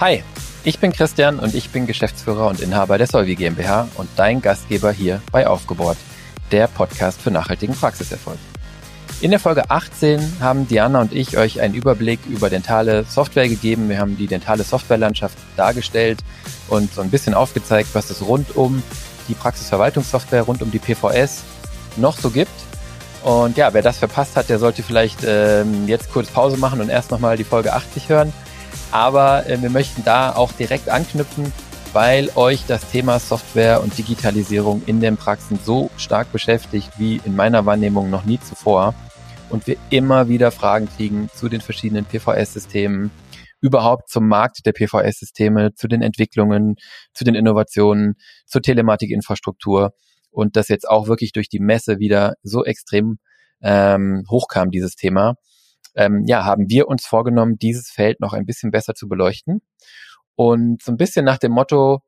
Hi, ich bin Christian und ich bin Geschäftsführer und Inhaber der Solvi GmbH und dein Gastgeber hier bei Aufgebohrt, der Podcast für nachhaltigen Praxiserfolg. In der Folge 18 haben Diana und ich euch einen Überblick über dentale Software gegeben. Wir haben die dentale Softwarelandschaft dargestellt und so ein bisschen aufgezeigt, was es rund um die Praxisverwaltungssoftware, rund um die PVS noch so gibt. Und ja, wer das verpasst hat, der sollte vielleicht ähm, jetzt kurz Pause machen und erst nochmal die Folge 80 hören. Aber äh, wir möchten da auch direkt anknüpfen, weil euch das Thema Software und Digitalisierung in den Praxen so stark beschäftigt wie in meiner Wahrnehmung noch nie zuvor. Und wir immer wieder Fragen kriegen zu den verschiedenen PVS-Systemen, überhaupt zum Markt der PVS-Systeme, zu den Entwicklungen, zu den Innovationen, zur Telematikinfrastruktur und das jetzt auch wirklich durch die Messe wieder so extrem ähm, hochkam, dieses Thema, ähm, ja, haben wir uns vorgenommen, dieses Feld noch ein bisschen besser zu beleuchten. Und so ein bisschen nach dem Motto,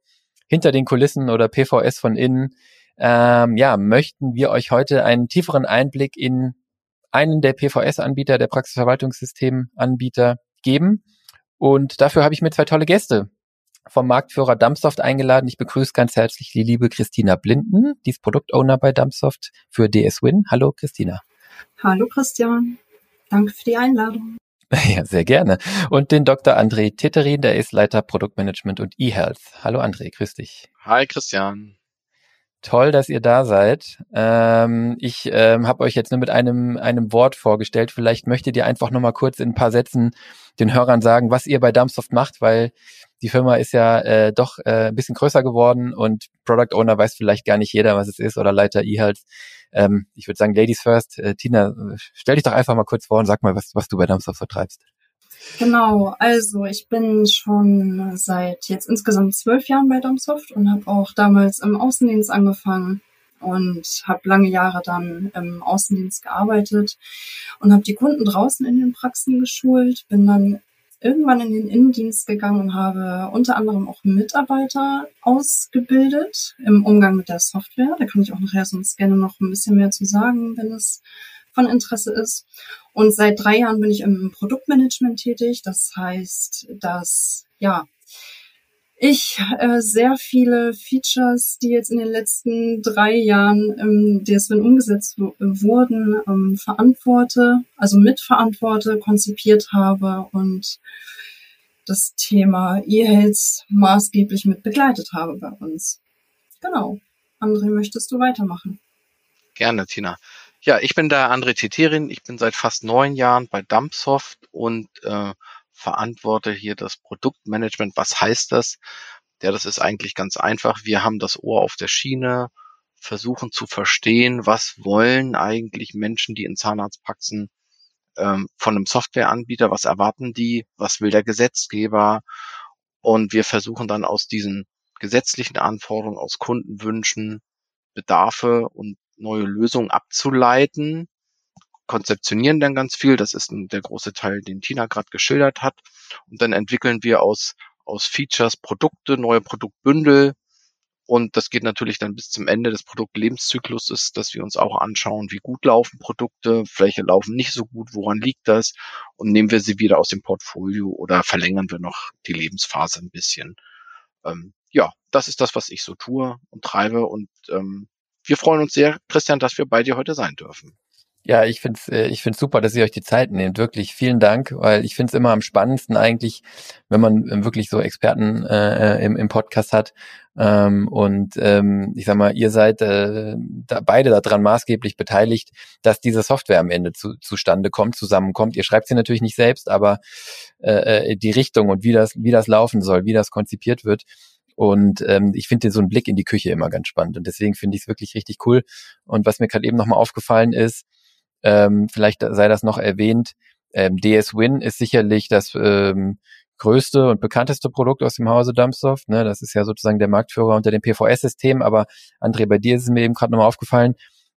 hinter den Kulissen oder PVS von innen, ähm, ja, möchten wir euch heute einen tieferen Einblick in einen der PVS-Anbieter, der Praxisverwaltungssystem-Anbieter geben. Und dafür habe ich mir zwei tolle Gäste vom Marktführer Dumpsoft eingeladen. Ich begrüße ganz herzlich die liebe Christina Blinden, die ist Produktowner bei Dumpsoft für DSWin. Hallo Christina. Hallo Christian. Danke für die Einladung. Ja, sehr gerne. Und den Dr. André Titterin, der ist Leiter Produktmanagement und eHealth. Hallo André, grüß dich. Hi Christian. Toll, dass ihr da seid. Ähm, ich ähm, habe euch jetzt nur mit einem, einem Wort vorgestellt. Vielleicht möchtet ihr einfach nochmal kurz in ein paar Sätzen den Hörern sagen, was ihr bei Dumpsoft macht, weil die Firma ist ja äh, doch äh, ein bisschen größer geworden und Product Owner weiß vielleicht gar nicht jeder, was es ist oder Leiter eHealth. Ähm, ich würde sagen, Ladies first. Äh, Tina, stell dich doch einfach mal kurz vor und sag mal, was, was du bei Dumpsoft vertreibst. Genau, also ich bin schon seit jetzt insgesamt zwölf Jahren bei Domsoft und habe auch damals im Außendienst angefangen und habe lange Jahre dann im Außendienst gearbeitet und habe die Kunden draußen in den Praxen geschult, bin dann irgendwann in den Innendienst gegangen und habe unter anderem auch Mitarbeiter ausgebildet im Umgang mit der Software. Da kann ich auch nachher sonst gerne noch ein bisschen mehr zu sagen, wenn es von Interesse ist. Und seit drei Jahren bin ich im Produktmanagement tätig. Das heißt, dass ja ich äh, sehr viele Features, die jetzt in den letzten drei Jahren im DSWin umgesetzt wurden, ähm, verantworte, also mitverantworte, konzipiert habe und das Thema E-Health maßgeblich mit begleitet habe bei uns. Genau. André, möchtest du weitermachen? Gerne, Tina. Ja, ich bin der André Titerin. Ich bin seit fast neun Jahren bei Dumpsoft und äh, verantworte hier das Produktmanagement. Was heißt das? Ja, das ist eigentlich ganz einfach. Wir haben das Ohr auf der Schiene, versuchen zu verstehen, was wollen eigentlich Menschen, die in Zahnarztpraxen ähm, von einem Softwareanbieter, was erwarten die, was will der Gesetzgeber und wir versuchen dann aus diesen gesetzlichen Anforderungen, aus Kundenwünschen, Bedarfe und neue Lösungen abzuleiten, konzeptionieren dann ganz viel. Das ist der große Teil, den Tina gerade geschildert hat. Und dann entwickeln wir aus, aus Features Produkte, neue Produktbündel. Und das geht natürlich dann bis zum Ende des Produktlebenszyklus, dass wir uns auch anschauen, wie gut laufen Produkte, welche laufen nicht so gut, woran liegt das und nehmen wir sie wieder aus dem Portfolio oder verlängern wir noch die Lebensphase ein bisschen. Ähm, ja, das ist das, was ich so tue und treibe und ähm, wir freuen uns sehr, Christian, dass wir bei dir heute sein dürfen. Ja, ich finde es äh, ich find's super, dass ihr euch die Zeit nehmt. Wirklich vielen Dank, weil ich finde es immer am spannendsten eigentlich, wenn man ähm, wirklich so Experten äh, äh, im, im Podcast hat. Ähm, und ähm, ich sag mal, ihr seid äh, da, beide daran maßgeblich beteiligt, dass diese Software am Ende zu, zustande kommt, zusammenkommt. Ihr schreibt sie natürlich nicht selbst, aber äh, die Richtung und wie das, wie das laufen soll, wie das konzipiert wird, und ähm, ich finde so einen Blick in die Küche immer ganz spannend. Und deswegen finde ich es wirklich richtig cool. Und was mir gerade eben nochmal aufgefallen ist, ähm, vielleicht sei das noch erwähnt, ähm, DS Win ist sicherlich das ähm, größte und bekannteste Produkt aus dem Hause Dumpsoft. Ne? Das ist ja sozusagen der Marktführer unter dem PVS-System. Aber André, bei dir ist es mir eben gerade nochmal aufgefallen.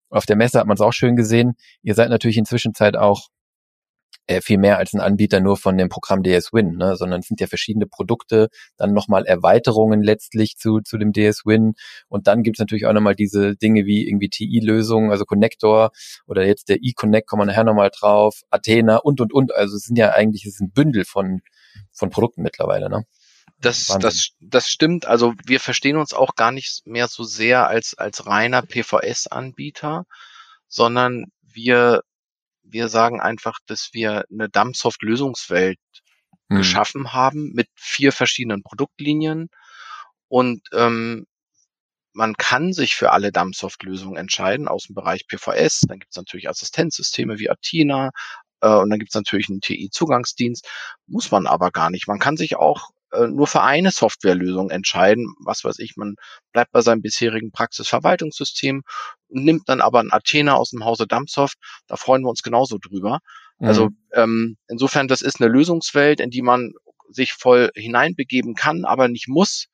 Auf der Messe hat man es auch schön gesehen. Ihr seid natürlich inzwischen Zeit auch äh, viel mehr als ein Anbieter nur von dem Programm DS Win, ne? sondern es sind ja verschiedene Produkte, dann nochmal Erweiterungen letztlich zu, zu dem DS Win und dann gibt es natürlich auch nochmal diese Dinge wie irgendwie TI-Lösungen, also Connector oder jetzt der E-Connect, kommen wir nachher nochmal drauf, Athena und, und, und, also es sind ja eigentlich, es ist ein Bündel von, von Produkten mittlerweile, ne? Das, das, das stimmt. Also wir verstehen uns auch gar nicht mehr so sehr als, als reiner PVS-Anbieter, sondern wir wir sagen einfach, dass wir eine Dumpsoft-Lösungswelt hm. geschaffen haben mit vier verschiedenen Produktlinien und ähm, man kann sich für alle Dumpsoft-Lösungen entscheiden aus dem Bereich PVS. Dann gibt es natürlich Assistenzsysteme wie Athena äh, und dann gibt es natürlich einen TI-Zugangsdienst. Muss man aber gar nicht. Man kann sich auch äh, nur für eine Softwarelösung entscheiden. Was weiß ich, man bleibt bei seinem bisherigen Praxisverwaltungssystem nimmt dann aber ein Athena aus dem Hause Dumpsoft. Da freuen wir uns genauso drüber. Mhm. Also ähm, insofern, das ist eine Lösungswelt, in die man sich voll hineinbegeben kann, aber nicht muss.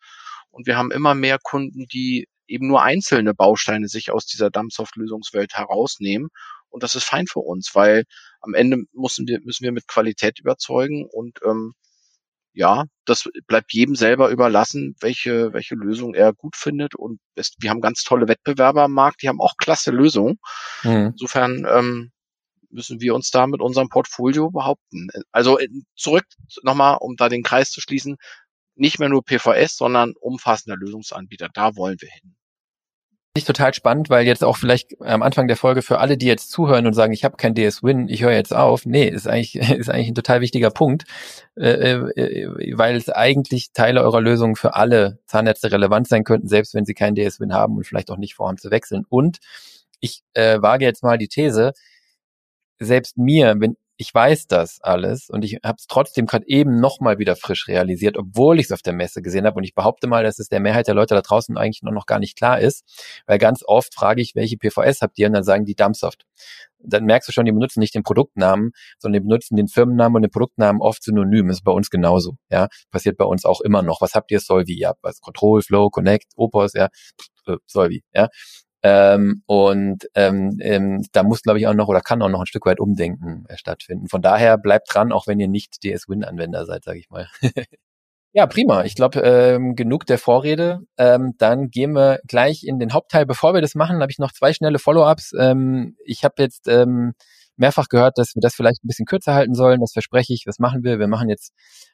Und wir haben immer mehr Kunden, die eben nur einzelne Bausteine sich aus dieser Dumpsoft-Lösungswelt herausnehmen. Und das ist fein für uns, weil am Ende müssen wir, müssen wir mit Qualität überzeugen und ähm, ja, das bleibt jedem selber überlassen, welche, welche Lösung er gut findet. Und es, wir haben ganz tolle Wettbewerber am Markt, die haben auch klasse Lösungen. Mhm. Insofern ähm, müssen wir uns da mit unserem Portfolio behaupten. Also äh, zurück nochmal, um da den Kreis zu schließen, nicht mehr nur PVS, sondern umfassender Lösungsanbieter. Da wollen wir hin ich total spannend, weil jetzt auch vielleicht am Anfang der Folge für alle, die jetzt zuhören und sagen, ich habe kein DS-Win, ich höre jetzt auf. Nee, ist eigentlich, ist eigentlich ein total wichtiger Punkt, äh, äh, weil es eigentlich Teile eurer Lösung für alle Zahnärzte relevant sein könnten, selbst wenn sie kein DS-Win haben und vielleicht auch nicht vorhaben zu wechseln. Und ich äh, wage jetzt mal die These, selbst mir, wenn ich weiß das alles und ich habe es trotzdem gerade eben nochmal wieder frisch realisiert, obwohl ich es auf der Messe gesehen habe. Und ich behaupte mal, dass es der Mehrheit der Leute da draußen eigentlich noch, noch gar nicht klar ist, weil ganz oft frage ich, welche PVS habt ihr? Und dann sagen die Dumpsoft. Dann merkst du schon, die benutzen nicht den Produktnamen, sondern die benutzen den Firmennamen und den Produktnamen oft synonym. Ist bei uns genauso. Ja, passiert bei uns auch immer noch. Was habt ihr? Solvi, ja, was Control, Flow, Connect, Opos, ja, äh, Solvi, ja. Ähm, und ähm, ähm, da muss, glaube ich, auch noch oder kann auch noch ein Stück weit Umdenken äh, stattfinden. Von daher bleibt dran, auch wenn ihr nicht DS-Win-Anwender seid, sage ich mal. ja, prima. Ich glaube, ähm, genug der Vorrede. Ähm, dann gehen wir gleich in den Hauptteil. Bevor wir das machen, habe ich noch zwei schnelle Follow-ups. Ähm, ich habe jetzt ähm, mehrfach gehört, dass wir das vielleicht ein bisschen kürzer halten sollen. Das verspreche ich. Was machen wir? Wir machen jetzt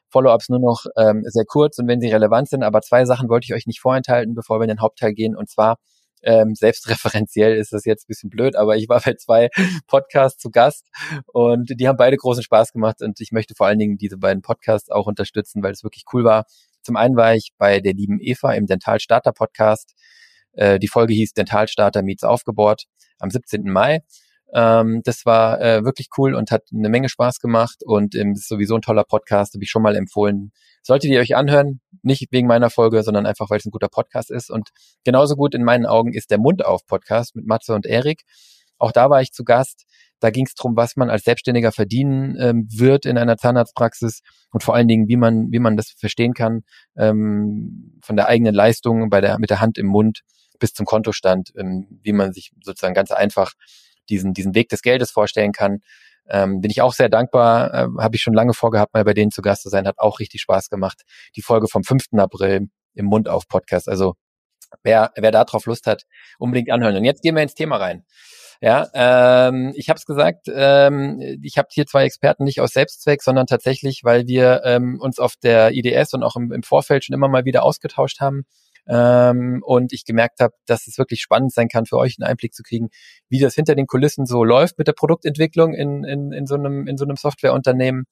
Follow-ups nur noch ähm, sehr kurz und wenn sie relevant sind. Aber zwei Sachen wollte ich euch nicht vorenthalten, bevor wir in den Hauptteil gehen. Und zwar ähm, selbstreferenziell ist das jetzt ein bisschen blöd, aber ich war bei zwei Podcasts zu Gast und die haben beide großen Spaß gemacht und ich möchte vor allen Dingen diese beiden Podcasts auch unterstützen, weil es wirklich cool war. Zum einen war ich bei der lieben Eva im Dental Starter Podcast. Äh, die Folge hieß Dental Starter Meets Aufgebohrt am 17. Mai. Ähm, das war äh, wirklich cool und hat eine Menge Spaß gemacht und ähm, ist sowieso ein toller Podcast, habe ich schon mal empfohlen. Solltet ihr euch anhören, nicht wegen meiner Folge, sondern einfach, weil es ein guter Podcast ist. Und genauso gut in meinen Augen ist der Mund auf Podcast mit Matze und Erik. Auch da war ich zu Gast. Da ging es darum, was man als Selbstständiger verdienen ähm, wird in einer Zahnarztpraxis und vor allen Dingen, wie man, wie man das verstehen kann, ähm, von der eigenen Leistung bei der, mit der Hand im Mund bis zum Kontostand, ähm, wie man sich sozusagen ganz einfach diesen, diesen Weg des Geldes vorstellen kann. Ähm, bin ich auch sehr dankbar, äh, habe ich schon lange vorgehabt, mal bei denen zu Gast zu sein, hat auch richtig Spaß gemacht. Die Folge vom 5. April im Mund auf Podcast. Also wer, wer da drauf Lust hat, unbedingt anhören. Und jetzt gehen wir ins Thema rein. Ja, ähm, ich habe es gesagt, ähm, ich habe hier zwei Experten nicht aus Selbstzweck, sondern tatsächlich, weil wir ähm, uns auf der IDS und auch im, im Vorfeld schon immer mal wieder ausgetauscht haben ähm, und ich gemerkt habe, dass es wirklich spannend sein kann, für euch einen Einblick zu kriegen, wie das hinter den Kulissen so läuft mit der Produktentwicklung in, in, in, so, einem, in so einem Softwareunternehmen.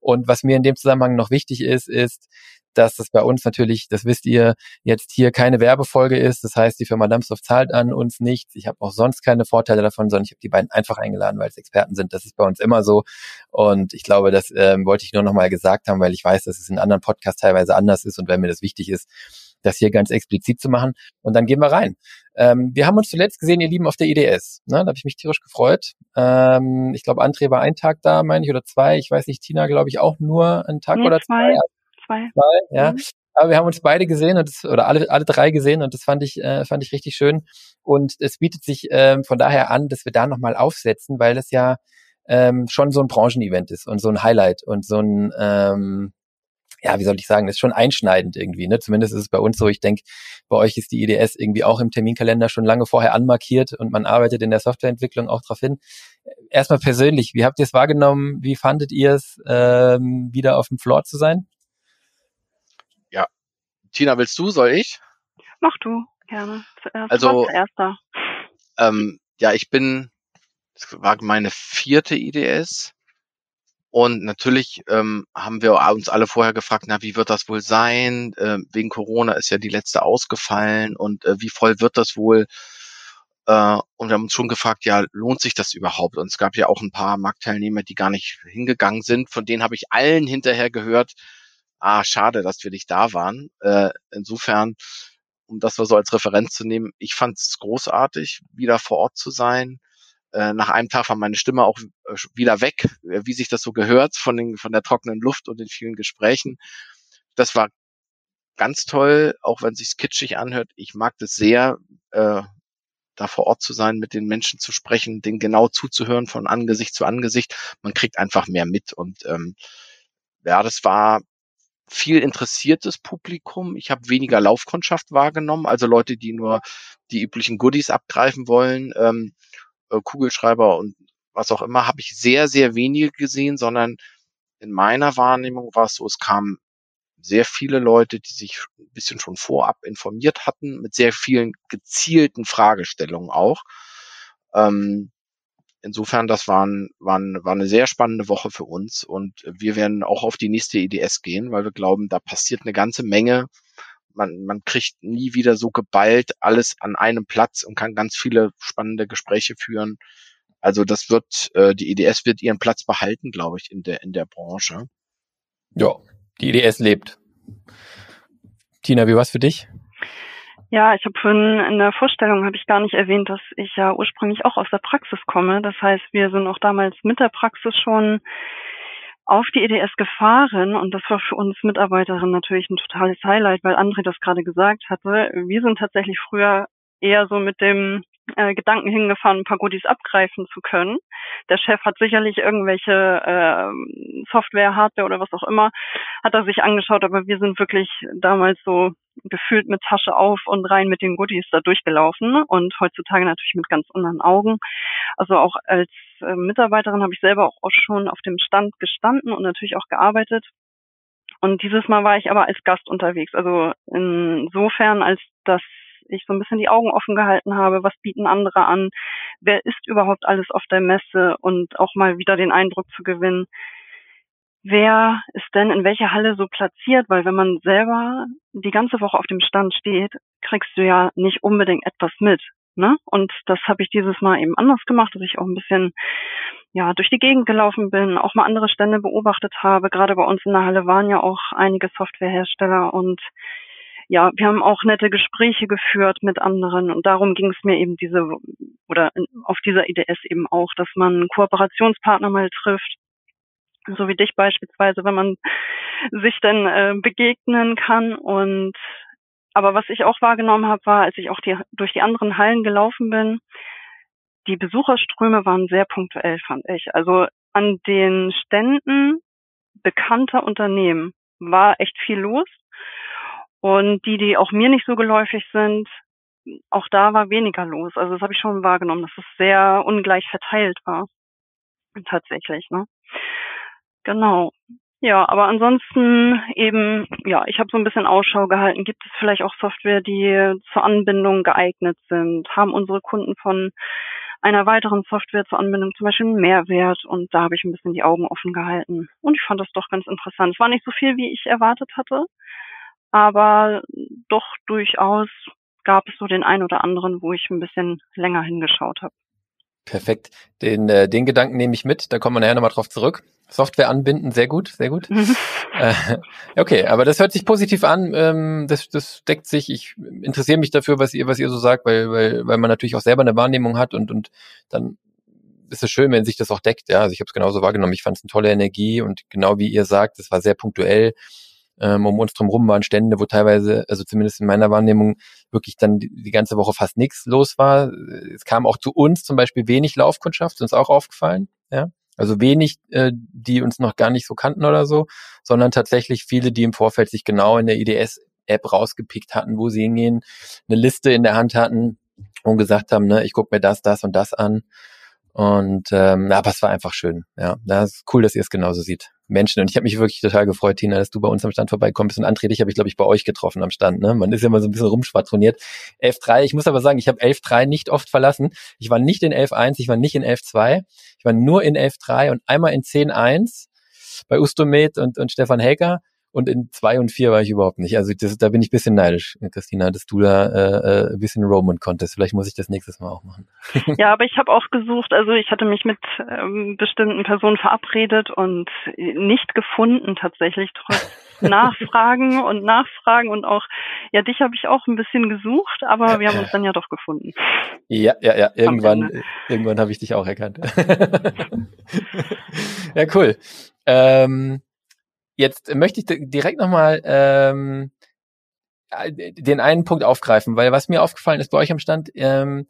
Und was mir in dem Zusammenhang noch wichtig ist, ist, dass das bei uns natürlich, das wisst ihr, jetzt hier keine Werbefolge ist. Das heißt, die Firma Dumpsoft zahlt an uns nichts. Ich habe auch sonst keine Vorteile davon, sondern ich habe die beiden einfach eingeladen, weil es Experten sind. Das ist bei uns immer so. Und ich glaube, das ähm, wollte ich nur noch mal gesagt haben, weil ich weiß, dass es in anderen Podcasts teilweise anders ist und wenn mir das wichtig ist, das hier ganz explizit zu machen. Und dann gehen wir rein. Ähm, wir haben uns zuletzt gesehen, ihr Lieben, auf der IDS. Ne? Da habe ich mich tierisch gefreut. Ähm, ich glaube, André war ein Tag da, meine ich, oder zwei. Ich weiß nicht, Tina, glaube ich, auch nur einen Tag nee, oder zwei. Zwei. zwei ja. Mhm. Aber wir haben uns beide gesehen und das, oder alle, alle drei gesehen und das fand ich, äh, fand ich richtig schön. Und es bietet sich äh, von daher an, dass wir da nochmal aufsetzen, weil das ja ähm, schon so ein Branchenevent ist und so ein Highlight und so ein, ähm, ja, wie soll ich sagen, das ist schon einschneidend irgendwie. Ne? Zumindest ist es bei uns so. Ich denke, bei euch ist die IDS irgendwie auch im Terminkalender schon lange vorher anmarkiert und man arbeitet in der Softwareentwicklung auch darauf hin. Erstmal persönlich, wie habt ihr es wahrgenommen? Wie fandet ihr es, ähm, wieder auf dem Floor zu sein? Ja, Tina, willst du? Soll ich? Mach du gerne. Zuerst also erster. Ähm, ja, ich bin, das war meine vierte IDS und natürlich ähm, haben wir uns alle vorher gefragt, na, wie wird das wohl sein? Äh, wegen Corona ist ja die letzte ausgefallen und äh, wie voll wird das wohl? Äh, und wir haben uns schon gefragt, ja, lohnt sich das überhaupt? Und es gab ja auch ein paar Marktteilnehmer, die gar nicht hingegangen sind. Von denen habe ich allen hinterher gehört, ah, schade, dass wir nicht da waren. Äh, insofern, um das mal so als Referenz zu nehmen, ich fand es großartig, wieder vor Ort zu sein äh, nach einem Tag war meine Stimme auch äh, wieder weg, äh, wie sich das so gehört von, den, von der trockenen Luft und den vielen Gesprächen. Das war ganz toll, auch wenn es sich kitschig anhört. Ich mag das sehr, äh, da vor Ort zu sein, mit den Menschen zu sprechen, den genau zuzuhören von Angesicht zu Angesicht. Man kriegt einfach mehr mit und ähm, ja, das war viel interessiertes Publikum. Ich habe weniger Laufkundschaft wahrgenommen, also Leute, die nur die üblichen Goodies abgreifen wollen. Ähm, äh, Kugelschreiber und was auch immer, habe ich sehr, sehr wenige gesehen, sondern in meiner Wahrnehmung war es so, es kamen sehr viele Leute, die sich ein bisschen schon vorab informiert hatten, mit sehr vielen gezielten Fragestellungen auch. Ähm, insofern, das war, ein, war, ein, war eine sehr spannende Woche für uns und wir werden auch auf die nächste EDS gehen, weil wir glauben, da passiert eine ganze Menge man, man kriegt nie wieder so geballt alles an einem Platz und kann ganz viele spannende Gespräche führen. Also das wird, äh, die EDS wird ihren Platz behalten, glaube ich, in der, in der Branche. Ja, die EDS lebt. Tina, wie war's für dich? Ja, ich habe vorhin in der Vorstellung habe ich gar nicht erwähnt, dass ich ja ursprünglich auch aus der Praxis komme. Das heißt, wir sind auch damals mit der Praxis schon auf die EDS gefahren und das war für uns Mitarbeiterinnen natürlich ein totales Highlight, weil André das gerade gesagt hatte. Wir sind tatsächlich früher eher so mit dem äh, Gedanken hingefahren, ein paar Goodies abgreifen zu können. Der Chef hat sicherlich irgendwelche äh, Software, Hardware oder was auch immer, hat er sich angeschaut, aber wir sind wirklich damals so gefühlt mit Tasche auf und rein mit den Goodies da durchgelaufen und heutzutage natürlich mit ganz anderen Augen. Also auch als äh, Mitarbeiterin habe ich selber auch schon auf dem Stand gestanden und natürlich auch gearbeitet. Und dieses Mal war ich aber als Gast unterwegs. Also insofern, als dass ich so ein bisschen die Augen offen gehalten habe, was bieten andere an, wer ist überhaupt alles auf der Messe und auch mal wieder den Eindruck zu gewinnen, wer ist denn in welcher Halle so platziert, weil wenn man selber die ganze Woche auf dem Stand steht, kriegst du ja nicht unbedingt etwas mit. Ne? Und das habe ich dieses Mal eben anders gemacht, dass ich auch ein bisschen ja durch die Gegend gelaufen bin, auch mal andere Stände beobachtet habe. Gerade bei uns in der Halle waren ja auch einige Softwarehersteller und ja, wir haben auch nette Gespräche geführt mit anderen und darum ging es mir eben diese oder auf dieser IDS eben auch, dass man Kooperationspartner mal trifft, so wie dich beispielsweise, wenn man sich dann äh, begegnen kann und aber was ich auch wahrgenommen habe, war, als ich auch die, durch die anderen Hallen gelaufen bin, die Besucherströme waren sehr punktuell, fand ich. Also an den Ständen bekannter Unternehmen war echt viel los. Und die, die auch mir nicht so geläufig sind, auch da war weniger los. Also das habe ich schon wahrgenommen, dass es sehr ungleich verteilt war. Tatsächlich, ne? Genau. Ja, aber ansonsten eben, ja, ich habe so ein bisschen Ausschau gehalten. Gibt es vielleicht auch Software, die zur Anbindung geeignet sind? Haben unsere Kunden von einer weiteren Software zur Anbindung zum Beispiel einen Mehrwert? Und da habe ich ein bisschen die Augen offen gehalten. Und ich fand das doch ganz interessant. Es war nicht so viel, wie ich erwartet hatte aber doch durchaus gab es so den einen oder anderen, wo ich ein bisschen länger hingeschaut habe. Perfekt. Den, äh, den Gedanken nehme ich mit, da kommen wir nachher nochmal drauf zurück. Software anbinden, sehr gut, sehr gut. Mhm. äh, okay, aber das hört sich positiv an, ähm, das, das deckt sich. Ich interessiere mich dafür, was ihr, was ihr so sagt, weil, weil, weil man natürlich auch selber eine Wahrnehmung hat und, und dann ist es schön, wenn sich das auch deckt. Ja, also ich habe es genauso wahrgenommen. Ich fand es eine tolle Energie und genau wie ihr sagt, es war sehr punktuell ähm, um uns drumherum waren Stände, wo teilweise, also zumindest in meiner Wahrnehmung, wirklich dann die, die ganze Woche fast nichts los war. Es kam auch zu uns zum Beispiel wenig Laufkundschaft, ist uns auch aufgefallen. Ja, Also wenig, äh, die uns noch gar nicht so kannten oder so, sondern tatsächlich viele, die im Vorfeld sich genau in der IDS-App rausgepickt hatten, wo sie hingehen, eine Liste in der Hand hatten und gesagt haben, ne, ich gucke mir das, das und das an. Und ähm, aber es war einfach schön. Ja, das ist cool, dass ihr es genauso sieht. Menschen. Und ich habe mich wirklich total gefreut, Tina, dass du bei uns am Stand vorbeikommst. Und André, dich habe ich, glaube ich, bei euch getroffen am Stand. Ne? Man ist ja immer so ein bisschen rumschwadroniert. 11.3, ich muss aber sagen, ich habe 11.3 nicht oft verlassen. Ich war nicht in 11.1, ich war nicht in 11.2. Ich war nur in 11.3 und einmal in 10.1 bei Ustomed und, und Stefan Helker. Und in zwei und vier war ich überhaupt nicht. Also das, da bin ich ein bisschen neidisch, Christina, dass du da äh, äh ein bisschen roamen konntest. Vielleicht muss ich das nächstes Mal auch machen. Ja, aber ich habe auch gesucht, also ich hatte mich mit ähm, bestimmten Personen verabredet und nicht gefunden tatsächlich, trotz Nachfragen und Nachfragen und auch, ja, dich habe ich auch ein bisschen gesucht, aber wir haben uns dann ja doch gefunden. Ja, ja, ja, irgendwann, irgendwann habe ich dich auch erkannt. ja, cool. Ähm, Jetzt möchte ich direkt nochmal ähm, den einen Punkt aufgreifen, weil was mir aufgefallen ist bei euch am Stand, ähm,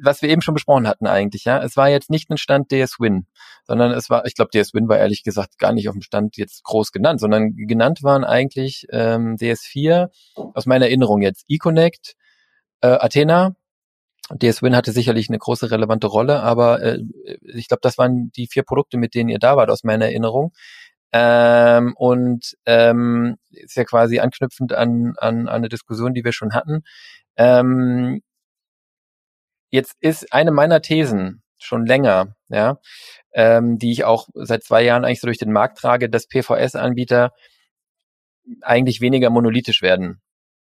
was wir eben schon besprochen hatten eigentlich, ja, es war jetzt nicht ein Stand DS Win, sondern es war, ich glaube, DS Win war ehrlich gesagt gar nicht auf dem Stand jetzt groß genannt, sondern genannt waren eigentlich ähm, DS4 aus meiner Erinnerung jetzt eConnect, äh, Athena, DS Win hatte sicherlich eine große relevante Rolle, aber äh, ich glaube, das waren die vier Produkte, mit denen ihr da wart aus meiner Erinnerung. Ähm, und ähm, ist ja quasi anknüpfend an, an, an eine Diskussion, die wir schon hatten. Ähm, jetzt ist eine meiner Thesen schon länger, ja, ähm, die ich auch seit zwei Jahren eigentlich so durch den Markt trage, dass PVS-Anbieter eigentlich weniger monolithisch werden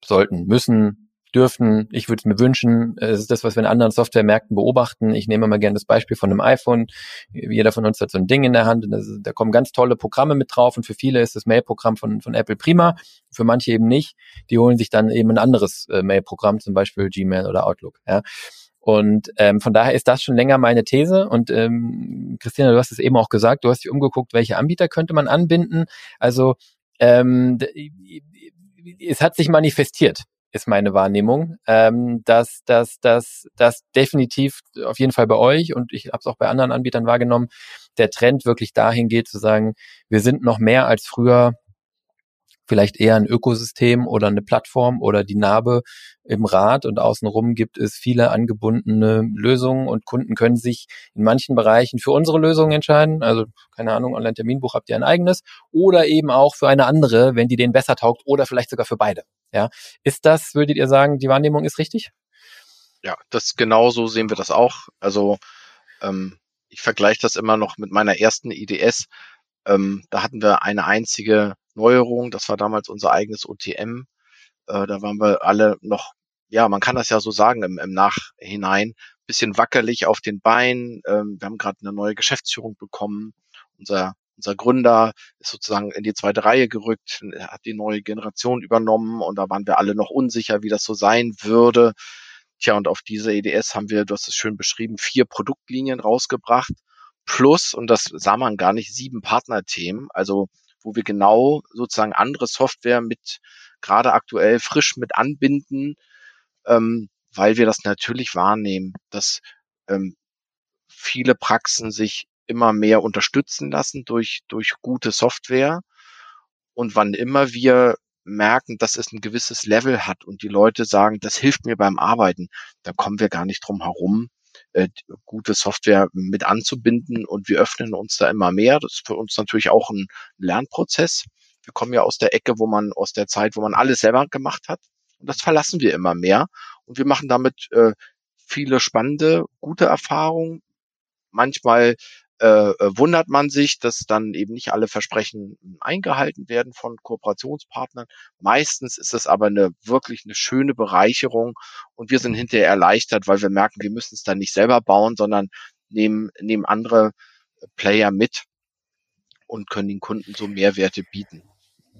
sollten, müssen, dürften. Ich würde es mir wünschen. Es ist das, was wir in anderen Softwaremärkten beobachten. Ich nehme mal gerne das Beispiel von einem iPhone. Jeder von uns hat so ein Ding in der Hand. Und da kommen ganz tolle Programme mit drauf. Und für viele ist das Mail-Programm von, von Apple prima. Für manche eben nicht. Die holen sich dann eben ein anderes äh, Mail-Programm, zum Beispiel Gmail oder Outlook. Ja. Und ähm, von daher ist das schon länger meine These. Und ähm, Christina, du hast es eben auch gesagt, du hast dich umgeguckt, welche Anbieter könnte man anbinden. Also ähm, es hat sich manifestiert ist meine Wahrnehmung, ähm, dass dass dass dass definitiv auf jeden Fall bei euch und ich habe es auch bei anderen Anbietern wahrgenommen, der Trend wirklich dahin geht zu sagen, wir sind noch mehr als früher vielleicht eher ein Ökosystem oder eine Plattform oder die Narbe im Rad und außenrum gibt es viele angebundene Lösungen und Kunden können sich in manchen Bereichen für unsere Lösung entscheiden. Also keine Ahnung, Online-Terminbuch habt ihr ein eigenes oder eben auch für eine andere, wenn die denen besser taugt oder vielleicht sogar für beide. Ja, ist das, würdet ihr sagen, die Wahrnehmung ist richtig? Ja, das genau so sehen wir das auch. Also ähm, ich vergleiche das immer noch mit meiner ersten IDS. Ähm, da hatten wir eine einzige Neuerung. Das war damals unser eigenes OTM. Äh, da waren wir alle noch, ja, man kann das ja so sagen im, im Nachhinein, bisschen wackelig auf den Beinen. Ähm, wir haben gerade eine neue Geschäftsführung bekommen. Unser unser Gründer ist sozusagen in die zweite Reihe gerückt, hat die neue Generation übernommen und da waren wir alle noch unsicher, wie das so sein würde. Tja, und auf diese EDS haben wir, du hast es schön beschrieben, vier Produktlinien rausgebracht, plus, und das sah man gar nicht, sieben Partnerthemen, also wo wir genau sozusagen andere Software mit gerade aktuell frisch mit anbinden, ähm, weil wir das natürlich wahrnehmen, dass ähm, viele Praxen sich immer mehr unterstützen lassen durch, durch gute Software. Und wann immer wir merken, dass es ein gewisses Level hat und die Leute sagen, das hilft mir beim Arbeiten, da kommen wir gar nicht drum herum, äh, gute Software mit anzubinden und wir öffnen uns da immer mehr. Das ist für uns natürlich auch ein Lernprozess. Wir kommen ja aus der Ecke, wo man, aus der Zeit, wo man alles selber gemacht hat. Und das verlassen wir immer mehr. Und wir machen damit äh, viele spannende, gute Erfahrungen. Manchmal äh, äh, wundert man sich, dass dann eben nicht alle Versprechen eingehalten werden von Kooperationspartnern. Meistens ist es aber eine wirklich eine schöne Bereicherung und wir sind hinterher erleichtert, weil wir merken, wir müssen es dann nicht selber bauen, sondern nehmen, nehmen andere Player mit und können den Kunden so Mehrwerte bieten.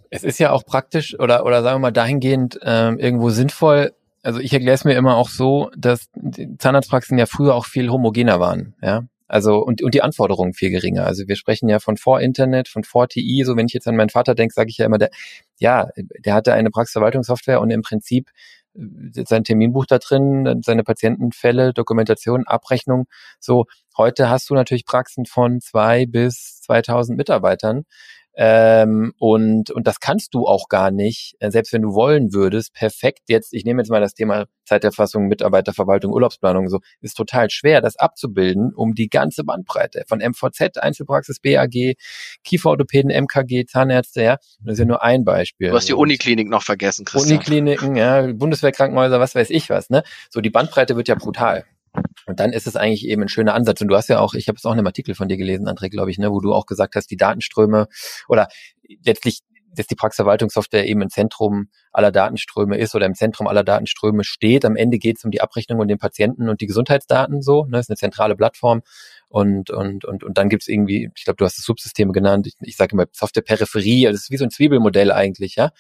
Es ist ja auch praktisch oder, oder sagen wir mal dahingehend ähm, irgendwo sinnvoll, also ich erkläre es mir immer auch so, dass Zahnarztpraxen ja früher auch viel homogener waren. Ja, also und, und die Anforderungen viel geringer. Also wir sprechen ja von Vor-Internet, von Vor-TI. So wenn ich jetzt an meinen Vater denke, sage ich ja immer, der, ja, der hatte eine Praxisverwaltungssoftware und im Prinzip sein Terminbuch da drin, seine Patientenfälle, Dokumentation, Abrechnung. So, heute hast du natürlich Praxen von zwei bis 2000 Mitarbeitern. Ähm, und, und das kannst du auch gar nicht, äh, selbst wenn du wollen würdest, perfekt jetzt, ich nehme jetzt mal das Thema Zeiterfassung, Mitarbeiterverwaltung, Urlaubsplanung so, ist total schwer, das abzubilden, um die ganze Bandbreite von MVZ, Einzelpraxis, BAG, Kieferorthopäden, MKG, Zahnärzte, ja, das ist ja nur ein Beispiel. Du hast die Uniklinik noch vergessen, Christian. Unikliniken, ja, Bundeswehrkrankenhäuser, was weiß ich was, ne? So, die Bandbreite wird ja brutal. Und dann ist es eigentlich eben ein schöner Ansatz. Und du hast ja auch, ich habe es auch in einem Artikel von dir gelesen, André, glaube ich, ne, wo du auch gesagt hast, die Datenströme oder letztlich dass die Praxisverwaltungssoftware eben im Zentrum aller Datenströme ist oder im Zentrum aller Datenströme steht. Am Ende geht es um die Abrechnung und den Patienten und die Gesundheitsdaten so. Ne, das ist eine zentrale Plattform. Und, und, und, und dann gibt's irgendwie, ich glaube, du hast es Subsysteme genannt, ich, ich sage immer Software-Peripherie, also das ist wie so ein Zwiebelmodell eigentlich, ja,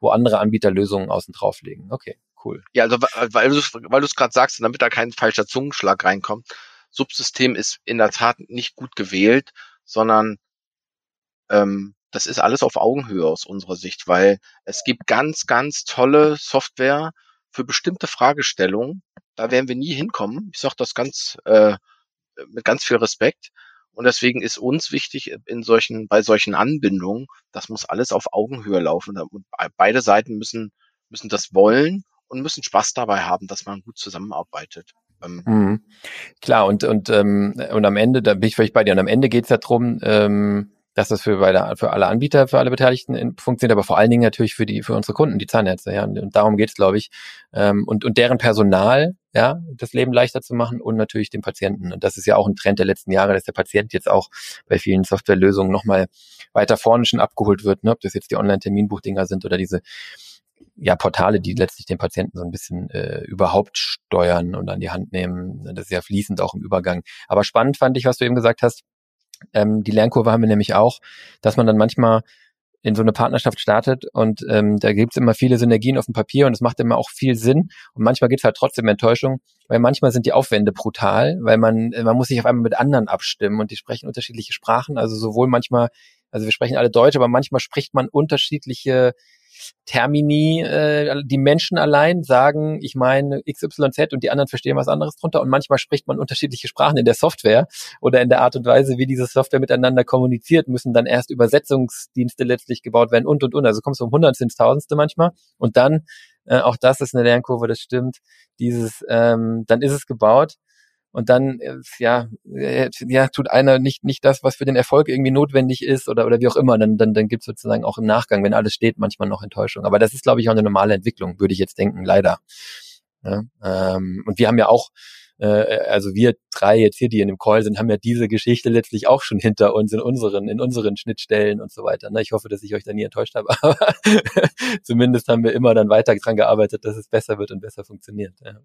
wo andere Anbieter Lösungen außen drauflegen. Okay cool. Ja, also weil du weil du es gerade sagst, damit da kein falscher Zungenschlag reinkommt, Subsystem ist in der Tat nicht gut gewählt, sondern ähm, das ist alles auf Augenhöhe aus unserer Sicht, weil es gibt ganz, ganz tolle Software für bestimmte Fragestellungen. Da werden wir nie hinkommen. Ich sage das ganz äh, mit ganz viel Respekt. Und deswegen ist uns wichtig in solchen, bei solchen Anbindungen, das muss alles auf Augenhöhe laufen. Beide Seiten müssen, müssen das wollen und müssen Spaß dabei haben, dass man gut zusammenarbeitet. Ähm, mhm. Klar, und, und, ähm, und am Ende, da bin ich völlig bei dir, und am Ende geht es ja darum, ähm, dass das für, beide, für alle Anbieter, für alle Beteiligten funktioniert, aber vor allen Dingen natürlich für die, für unsere Kunden, die Zahnärzte, ja. Und, und darum geht's, glaube ich. Ähm, und, und deren Personal, ja, das Leben leichter zu machen und natürlich den Patienten. Und das ist ja auch ein Trend der letzten Jahre, dass der Patient jetzt auch bei vielen Softwarelösungen nochmal weiter vorne schon abgeholt wird, ne? ob das jetzt die Online-Terminbuchdinger sind oder diese ja, Portale, die letztlich den Patienten so ein bisschen äh, überhaupt steuern und an die Hand nehmen. Das ist ja fließend auch im Übergang. Aber spannend fand ich, was du eben gesagt hast. Ähm, die Lernkurve haben wir nämlich auch, dass man dann manchmal in so eine Partnerschaft startet und ähm, da gibt's immer viele Synergien auf dem Papier und es macht immer auch viel Sinn und manchmal gibt's halt trotzdem Enttäuschung, weil manchmal sind die Aufwände brutal, weil man man muss sich auf einmal mit anderen abstimmen und die sprechen unterschiedliche Sprachen, also sowohl manchmal, also wir sprechen alle Deutsch, aber manchmal spricht man unterschiedliche Termini, äh, die Menschen allein sagen, ich meine XYZ und die anderen verstehen was anderes drunter. Und manchmal spricht man unterschiedliche Sprachen in der Software oder in der Art und Weise, wie diese Software miteinander kommuniziert, müssen dann erst Übersetzungsdienste letztlich gebaut werden und und und. Also kommst du um Hundertstel ins Tausendste manchmal. Und dann, äh, auch das ist eine Lernkurve, das stimmt, dieses, ähm, dann ist es gebaut und dann äh, ja äh, ja tut einer nicht nicht das was für den Erfolg irgendwie notwendig ist oder oder wie auch immer dann dann dann gibt's sozusagen auch im Nachgang wenn alles steht manchmal noch Enttäuschung aber das ist glaube ich auch eine normale Entwicklung würde ich jetzt denken leider ja, ähm, und wir haben ja auch äh, also wir drei jetzt hier die in dem Call sind haben ja diese Geschichte letztlich auch schon hinter uns in unseren in unseren Schnittstellen und so weiter ne? ich hoffe dass ich euch da nie enttäuscht habe aber zumindest haben wir immer dann weiter dran gearbeitet dass es besser wird und besser funktioniert ja.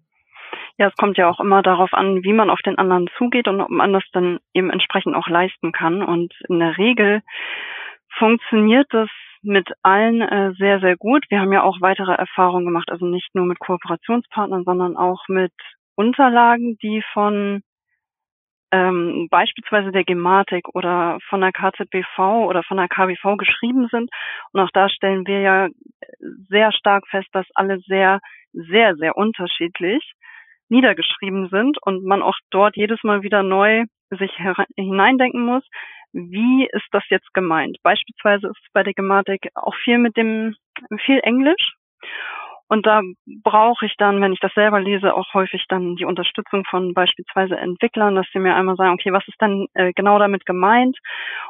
Ja, es kommt ja auch immer darauf an, wie man auf den anderen zugeht und ob man das dann eben entsprechend auch leisten kann. Und in der Regel funktioniert das mit allen äh, sehr, sehr gut. Wir haben ja auch weitere Erfahrungen gemacht, also nicht nur mit Kooperationspartnern, sondern auch mit Unterlagen, die von ähm, beispielsweise der Gematik oder von der KZBV oder von der KBV geschrieben sind. Und auch da stellen wir ja sehr stark fest, dass alle sehr, sehr, sehr unterschiedlich niedergeschrieben sind und man auch dort jedes Mal wieder neu sich hineindenken muss, wie ist das jetzt gemeint? Beispielsweise ist bei der Grammatik auch viel mit dem, viel Englisch. Und da brauche ich dann, wenn ich das selber lese, auch häufig dann die Unterstützung von beispielsweise Entwicklern, dass sie mir einmal sagen, okay, was ist denn äh, genau damit gemeint?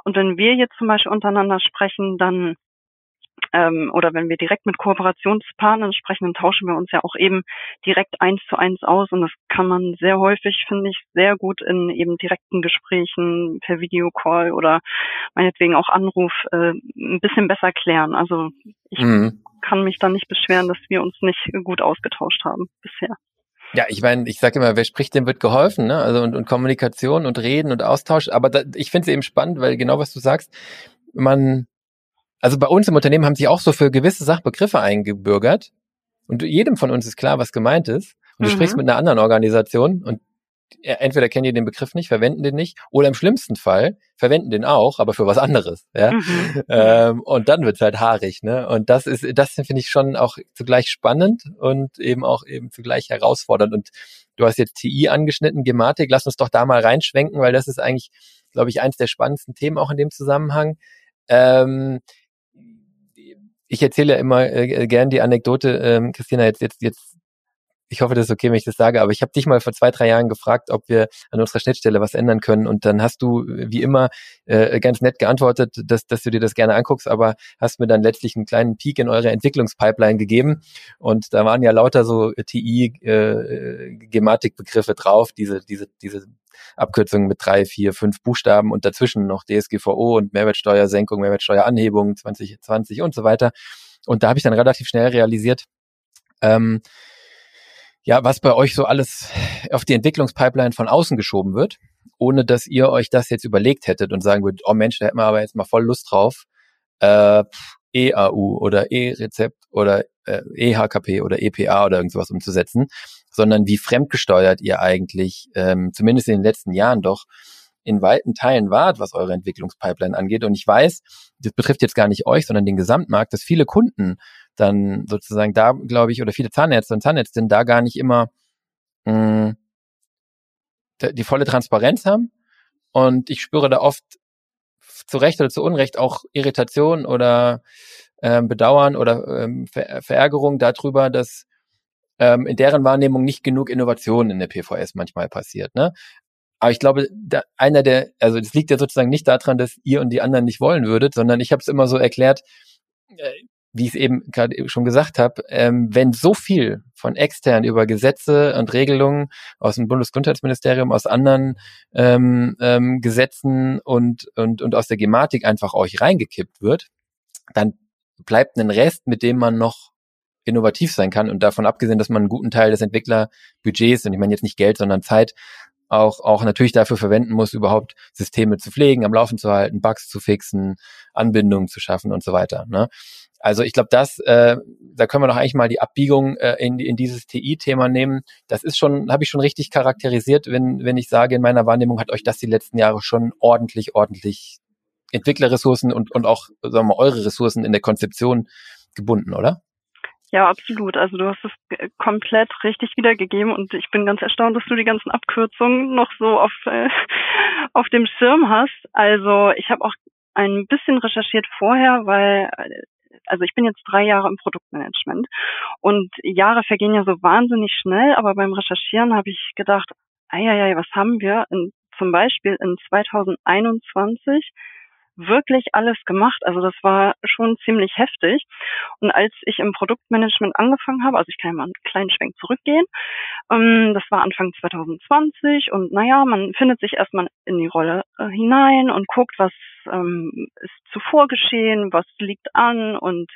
Und wenn wir jetzt zum Beispiel untereinander sprechen, dann ähm, oder wenn wir direkt mit Kooperationspartnern sprechen, dann tauschen wir uns ja auch eben direkt eins zu eins aus und das kann man sehr häufig, finde ich, sehr gut in eben direkten Gesprächen per Videocall oder meinetwegen auch Anruf äh, ein bisschen besser klären. Also ich mhm. kann mich da nicht beschweren, dass wir uns nicht gut ausgetauscht haben bisher. Ja, ich meine, ich sage immer, wer spricht, dem wird geholfen, ne? Also und, und Kommunikation und Reden und Austausch. Aber da, ich finde es eben spannend, weil genau was du sagst, man also bei uns im Unternehmen haben sich auch so für gewisse Sachbegriffe eingebürgert. Und jedem von uns ist klar, was gemeint ist. Und du mhm. sprichst mit einer anderen Organisation und entweder kennen die den Begriff nicht, verwenden den nicht, oder im schlimmsten Fall verwenden den auch, aber für was anderes. Ja? Mhm. Ähm, und dann wird's halt haarig. Ne? Und das ist, das finde ich schon auch zugleich spannend und eben auch eben zugleich herausfordernd. Und du hast jetzt TI angeschnitten, Gematik, lass uns doch da mal reinschwenken, weil das ist eigentlich, glaube ich, eins der spannendsten Themen auch in dem Zusammenhang. Ähm, ich erzähle ja immer äh, gern die Anekdote, ähm, Christina, jetzt, jetzt, jetzt ich hoffe, das ist okay, wenn ich das sage, aber ich habe dich mal vor zwei, drei Jahren gefragt, ob wir an unserer Schnittstelle was ändern können. Und dann hast du, wie immer, äh, ganz nett geantwortet, dass, dass du dir das gerne anguckst, aber hast mir dann letztlich einen kleinen Peak in eure Entwicklungspipeline gegeben. Und da waren ja lauter so TI-Gematikbegriffe äh, drauf, diese, diese, diese Abkürzungen mit drei, vier, fünf Buchstaben und dazwischen noch DSGVO und Mehrwertsteuersenkung, Mehrwertsteueranhebung 2020 und so weiter. Und da habe ich dann relativ schnell realisiert, ähm, ja, was bei euch so alles auf die Entwicklungspipeline von außen geschoben wird, ohne dass ihr euch das jetzt überlegt hättet und sagen würdet, oh Mensch, da hätten wir aber jetzt mal voll Lust drauf, äh, EAU oder E-Rezept oder äh, EHKP oder EPA oder irgendwas umzusetzen, sondern wie fremdgesteuert ihr eigentlich, ähm, zumindest in den letzten Jahren doch, in weiten Teilen wart, was eure Entwicklungspipeline angeht. Und ich weiß, das betrifft jetzt gar nicht euch, sondern den Gesamtmarkt, dass viele Kunden dann sozusagen da, glaube ich, oder viele Zahnärzte und Zahnärztinnen da gar nicht immer mh, mm, die volle Transparenz haben. Und ich spüre da oft zu Recht oder zu Unrecht auch Irritation oder ähm, Bedauern oder ähm, Ver Verärgerung darüber, dass ähm, in deren Wahrnehmung nicht genug Innovation in der PVS manchmal passiert. Ne? Aber ich glaube, da, einer der, also das liegt ja sozusagen nicht daran, dass ihr und die anderen nicht wollen würdet, sondern ich habe es immer so erklärt, äh, wie ich es eben gerade schon gesagt habe, ähm, wenn so viel von extern über Gesetze und Regelungen aus dem Bundesgesundheitsministerium, aus anderen ähm, ähm, Gesetzen und, und, und aus der Gematik einfach euch reingekippt wird, dann bleibt ein Rest, mit dem man noch innovativ sein kann und davon abgesehen, dass man einen guten Teil des Entwicklerbudgets, und ich meine jetzt nicht Geld, sondern Zeit, auch, auch natürlich dafür verwenden muss, überhaupt Systeme zu pflegen, am Laufen zu halten, Bugs zu fixen, Anbindungen zu schaffen und so weiter. Ne? Also ich glaube, das, äh, da können wir doch eigentlich mal die Abbiegung äh, in, in dieses TI-Thema nehmen. Das ist schon, habe ich schon richtig charakterisiert, wenn, wenn ich sage, in meiner Wahrnehmung hat euch das die letzten Jahre schon ordentlich, ordentlich Entwicklerressourcen und, und auch, sagen wir mal, eure Ressourcen in der Konzeption gebunden, oder? Ja, absolut. Also du hast es komplett richtig wiedergegeben und ich bin ganz erstaunt, dass du die ganzen Abkürzungen noch so auf, äh, auf dem Schirm hast. Also ich habe auch ein bisschen recherchiert vorher, weil also ich bin jetzt drei Jahre im Produktmanagement und Jahre vergehen ja so wahnsinnig schnell, aber beim Recherchieren habe ich gedacht, ei, was haben wir in, zum Beispiel in 2021 wirklich alles gemacht. Also das war schon ziemlich heftig. Und als ich im Produktmanagement angefangen habe, also ich kann ja mal einen kleinen Schwenk zurückgehen, ähm, das war Anfang 2020 und naja, man findet sich erstmal in die Rolle äh, hinein und guckt, was ähm, ist zuvor geschehen, was liegt an und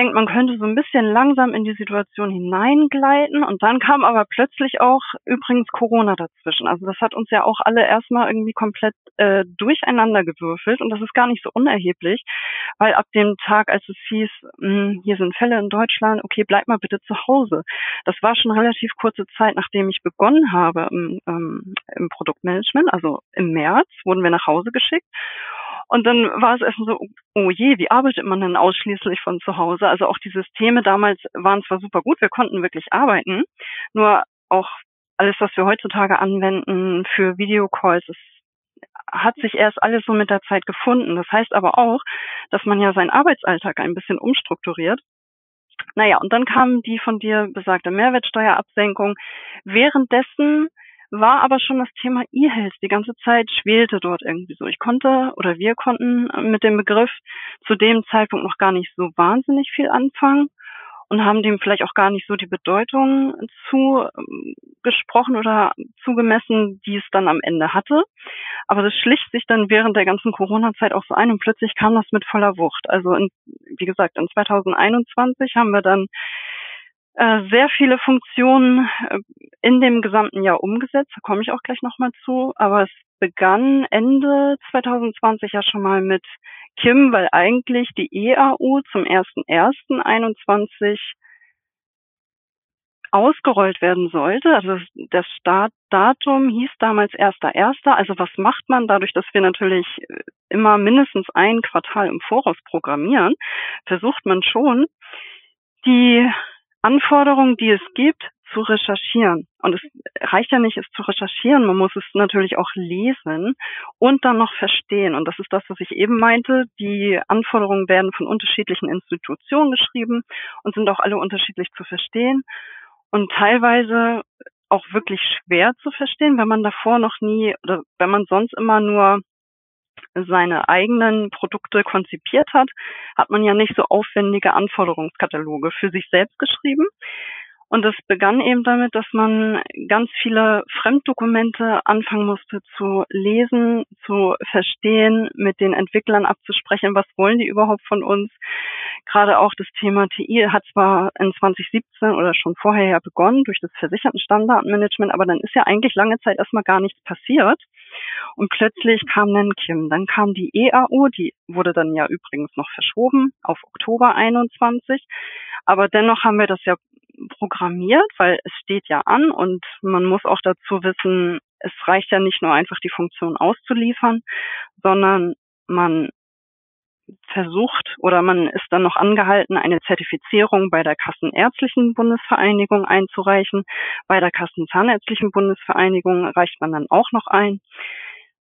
denkt, man könnte so ein bisschen langsam in die Situation hineingleiten und dann kam aber plötzlich auch übrigens Corona dazwischen. Also das hat uns ja auch alle erstmal irgendwie komplett äh, durcheinander gewürfelt und das ist gar nicht so unerheblich, weil ab dem Tag, als es hieß, mh, hm, hier sind Fälle in Deutschland, okay, bleib mal bitte zu Hause. Das war schon relativ kurze Zeit, nachdem ich begonnen habe im, ähm, im Produktmanagement, also im März wurden wir nach Hause geschickt und dann war es erstmal so, oh je, wie arbeitet man denn ausschließlich von zu Hause? Also auch die Systeme damals waren zwar super gut, wir konnten wirklich arbeiten, nur auch alles, was wir heutzutage anwenden für Videocalls, es hat sich erst alles so mit der Zeit gefunden. Das heißt aber auch, dass man ja seinen Arbeitsalltag ein bisschen umstrukturiert. Naja, und dann kam die von dir besagte Mehrwertsteuerabsenkung. Währenddessen war aber schon das Thema E-Health die ganze Zeit schwelte dort irgendwie so. Ich konnte oder wir konnten mit dem Begriff zu dem Zeitpunkt noch gar nicht so wahnsinnig viel anfangen und haben dem vielleicht auch gar nicht so die Bedeutung zugesprochen oder zugemessen, die es dann am Ende hatte. Aber das schlicht sich dann während der ganzen Corona-Zeit auch so ein und plötzlich kam das mit voller Wucht. Also in, wie gesagt, in 2021 haben wir dann äh, sehr viele Funktionen äh, in dem gesamten Jahr umgesetzt. Da komme ich auch gleich nochmal zu. Aber es begann Ende 2020 ja schon mal mit Kim, weil eigentlich die EAU zum 1.1.21 ausgerollt werden sollte. Also das Startdatum hieß damals 1.1. Also was macht man dadurch, dass wir natürlich immer mindestens ein Quartal im Voraus programmieren, versucht man schon, die Anforderungen, die es gibt, zu recherchieren. Und es reicht ja nicht, es zu recherchieren, man muss es natürlich auch lesen und dann noch verstehen. Und das ist das, was ich eben meinte. Die Anforderungen werden von unterschiedlichen Institutionen geschrieben und sind auch alle unterschiedlich zu verstehen und teilweise auch wirklich schwer zu verstehen, wenn man davor noch nie oder wenn man sonst immer nur seine eigenen Produkte konzipiert hat, hat man ja nicht so aufwendige Anforderungskataloge für sich selbst geschrieben. Und es begann eben damit, dass man ganz viele Fremddokumente anfangen musste zu lesen, zu verstehen, mit den Entwicklern abzusprechen, was wollen die überhaupt von uns. Gerade auch das Thema TI hat zwar in 2017 oder schon vorher ja begonnen durch das versicherten Standardmanagement, aber dann ist ja eigentlich lange Zeit erstmal gar nichts passiert. Und plötzlich kam dann Kim. Dann kam die EAU, die wurde dann ja übrigens noch verschoben auf Oktober 21. Aber dennoch haben wir das ja programmiert, weil es steht ja an und man muss auch dazu wissen, es reicht ja nicht nur einfach die Funktion auszuliefern, sondern man versucht oder man ist dann noch angehalten, eine Zertifizierung bei der Kassenärztlichen Bundesvereinigung einzureichen. Bei der Kassenzahnärztlichen Bundesvereinigung reicht man dann auch noch ein.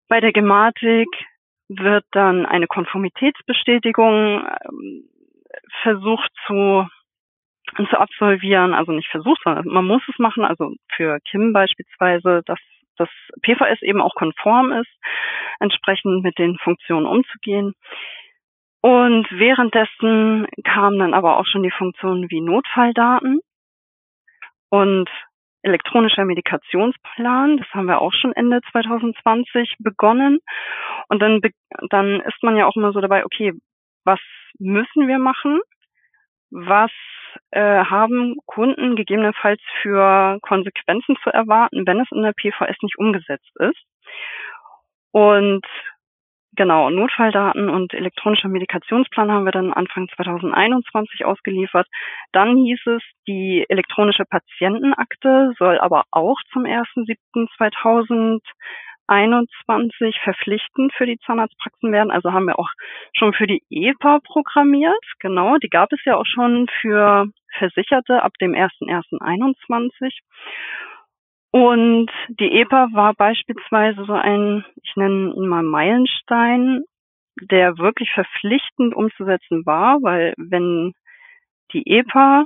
Bei der Gematik wird dann eine Konformitätsbestätigung ähm, versucht zu zu absolvieren, also nicht versucht, sondern man muss es machen, also für Kim beispielsweise, dass das PVS eben auch konform ist, entsprechend mit den Funktionen umzugehen. Und währenddessen kamen dann aber auch schon die Funktionen wie Notfalldaten und elektronischer Medikationsplan. Das haben wir auch schon Ende 2020 begonnen. Und dann, dann ist man ja auch immer so dabei, okay, was müssen wir machen? Was äh, haben Kunden gegebenenfalls für Konsequenzen zu erwarten, wenn es in der PVS nicht umgesetzt ist? Und genau, Notfalldaten und elektronischer Medikationsplan haben wir dann Anfang 2021 ausgeliefert. Dann hieß es, die elektronische Patientenakte soll aber auch zum 1.7.2021 21 verpflichtend für die Zahnarztpraxen werden. Also haben wir auch schon für die EPA programmiert. Genau, die gab es ja auch schon für Versicherte ab dem 1.1.21. Und die EPA war beispielsweise so ein, ich nenne ihn mal Meilenstein, der wirklich verpflichtend umzusetzen war, weil wenn die EPA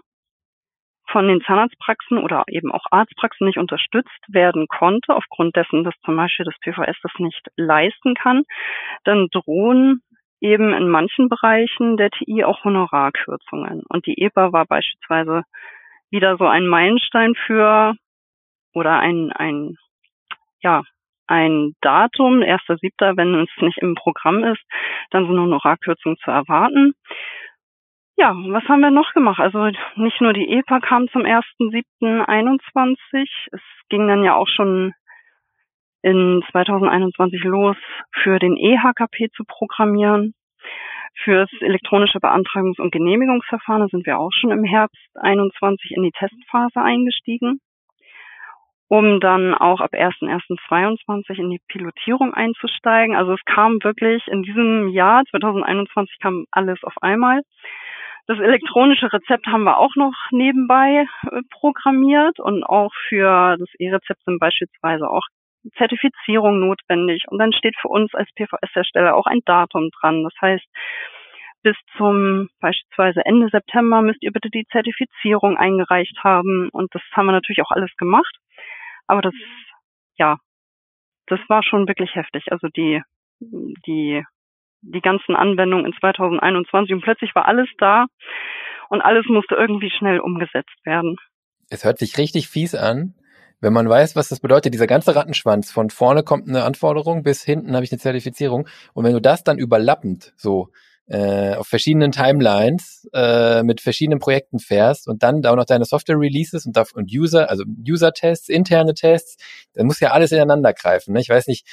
von den Zahnarztpraxen oder eben auch Arztpraxen nicht unterstützt werden konnte, aufgrund dessen, dass zum Beispiel das PVS das nicht leisten kann, dann drohen eben in manchen Bereichen der TI auch Honorarkürzungen. Und die EPA war beispielsweise wieder so ein Meilenstein für oder ein, ein, ja, ein Datum, 1.7., wenn es nicht im Programm ist, dann sind Honorarkürzungen zu erwarten. Ja, was haben wir noch gemacht? Also nicht nur die EPA kam zum 1.7.21, es ging dann ja auch schon in 2021 los, für den EHKP zu programmieren. Fürs elektronische Beantragungs- und Genehmigungsverfahren sind wir auch schon im Herbst 21 in die Testphase eingestiegen, um dann auch ab 1.1.22 in die Pilotierung einzusteigen. Also es kam wirklich in diesem Jahr 2021 kam alles auf einmal. Das elektronische Rezept haben wir auch noch nebenbei äh, programmiert und auch für das E-Rezept sind beispielsweise auch Zertifizierung notwendig. Und dann steht für uns als PVS-Hersteller auch ein Datum dran. Das heißt, bis zum beispielsweise Ende September müsst ihr bitte die Zertifizierung eingereicht haben. Und das haben wir natürlich auch alles gemacht. Aber das, ja, das war schon wirklich heftig. Also die, die die ganzen Anwendungen in 2021 und plötzlich war alles da und alles musste irgendwie schnell umgesetzt werden. Es hört sich richtig fies an, wenn man weiß, was das bedeutet, dieser ganze Rattenschwanz, von vorne kommt eine Anforderung, bis hinten habe ich eine Zertifizierung. Und wenn du das dann überlappend so äh, auf verschiedenen Timelines äh, mit verschiedenen Projekten fährst und dann da auch noch deine Software Releases und, und User, also User-Tests, interne Tests, dann muss ja alles ineinander greifen. Ne? Ich weiß nicht,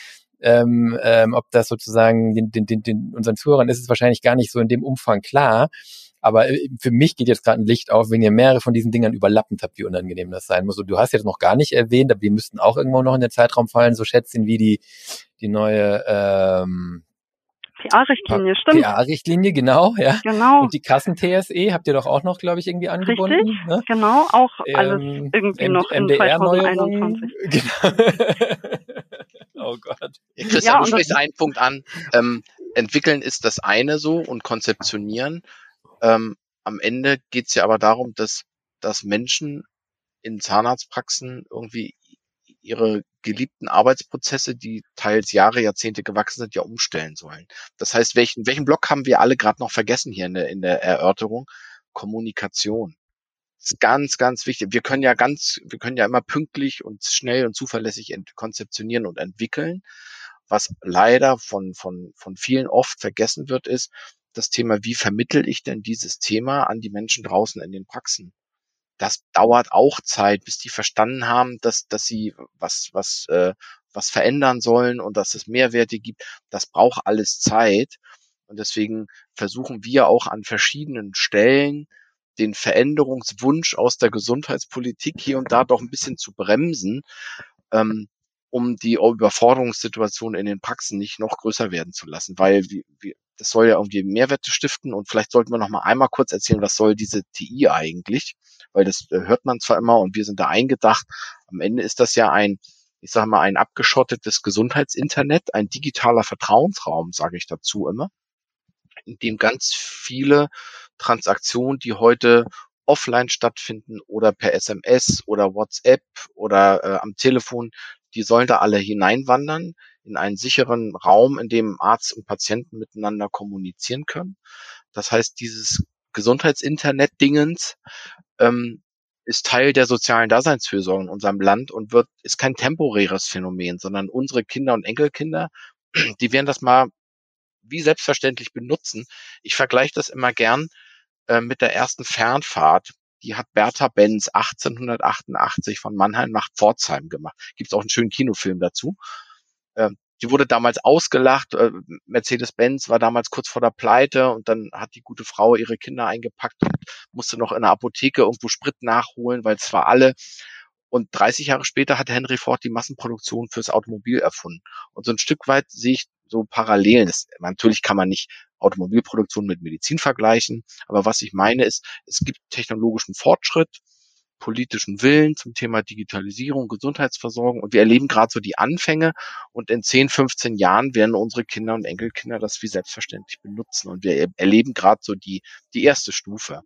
ähm, ähm, ob das sozusagen den, den, den, den, unseren Zuhörern ist es wahrscheinlich gar nicht so in dem Umfang klar. Aber äh, für mich geht jetzt gerade ein Licht auf, wenn ihr mehrere von diesen Dingern überlappend habt, wie unangenehm das sein muss. Und du hast jetzt noch gar nicht erwähnt, aber die müssten auch irgendwo noch in den Zeitraum fallen, so Schätzchen wie die, die neue ähm, PA-Richtlinie, stimmt. PA-Richtlinie, genau, ja. Genau. Und die Kassen-TSE habt ihr doch auch noch, glaube ich, irgendwie angebunden. Richtig, ne? genau, auch alles ähm, irgendwie noch in 2021. Genau. Oh Gott. Ja, Christian, ja, du sprichst einen Punkt an. Ähm, entwickeln ist das eine so und konzeptionieren. Ähm, am Ende geht's ja aber darum, dass, dass Menschen in Zahnarztpraxen irgendwie ihre geliebten Arbeitsprozesse, die teils Jahre, Jahrzehnte gewachsen sind, ja umstellen sollen. Das heißt, welchen, welchen Block haben wir alle gerade noch vergessen hier in der, in der Erörterung? Kommunikation. Ist ganz, ganz wichtig. Wir können ja ganz, wir können ja immer pünktlich und schnell und zuverlässig konzeptionieren und entwickeln. Was leider von, von, von vielen oft vergessen wird, ist das Thema, wie vermittel ich denn dieses Thema an die Menschen draußen in den Praxen? das dauert auch Zeit, bis die verstanden haben, dass, dass sie was, was, äh, was verändern sollen und dass es Mehrwerte gibt. Das braucht alles Zeit. Und deswegen versuchen wir auch an verschiedenen Stellen den Veränderungswunsch aus der Gesundheitspolitik hier und da doch ein bisschen zu bremsen, ähm, um die Überforderungssituation in den Praxen nicht noch größer werden zu lassen, weil wir, wir, das soll ja irgendwie Mehrwerte stiften und vielleicht sollten wir noch mal einmal kurz erzählen, was soll diese TI eigentlich? Weil das äh, hört man zwar immer und wir sind da eingedacht. Am Ende ist das ja ein, ich sage mal, ein abgeschottetes Gesundheitsinternet, ein digitaler Vertrauensraum, sage ich dazu immer, in dem ganz viele Transaktionen, die heute offline stattfinden oder per SMS oder WhatsApp oder äh, am Telefon, die sollen da alle hineinwandern in einen sicheren Raum, in dem Arzt und Patienten miteinander kommunizieren können. Das heißt, dieses Gesundheitsinternet-Dingens ähm, ist Teil der sozialen Daseinsfürsorge in unserem Land und wird ist kein temporäres Phänomen, sondern unsere Kinder und Enkelkinder, die werden das mal wie selbstverständlich benutzen. Ich vergleiche das immer gern äh, mit der ersten Fernfahrt. Die hat Bertha Benz 1888 von Mannheim nach Pforzheim gemacht. Gibt es auch einen schönen Kinofilm dazu. Äh, die wurde damals ausgelacht. Äh, Mercedes-Benz war damals kurz vor der Pleite und dann hat die gute Frau ihre Kinder eingepackt und musste noch in der Apotheke irgendwo Sprit nachholen, weil es war alle. Und 30 Jahre später hat Henry Ford die Massenproduktion fürs Automobil erfunden. Und so ein Stück weit sehe ich so Parallelen. Das, natürlich kann man nicht Automobilproduktion mit Medizin vergleichen, aber was ich meine ist, es gibt technologischen Fortschritt, politischen Willen zum Thema Digitalisierung, Gesundheitsversorgung und wir erleben gerade so die Anfänge und in 10, 15 Jahren werden unsere Kinder und Enkelkinder das wie selbstverständlich benutzen und wir erleben gerade so die, die erste Stufe.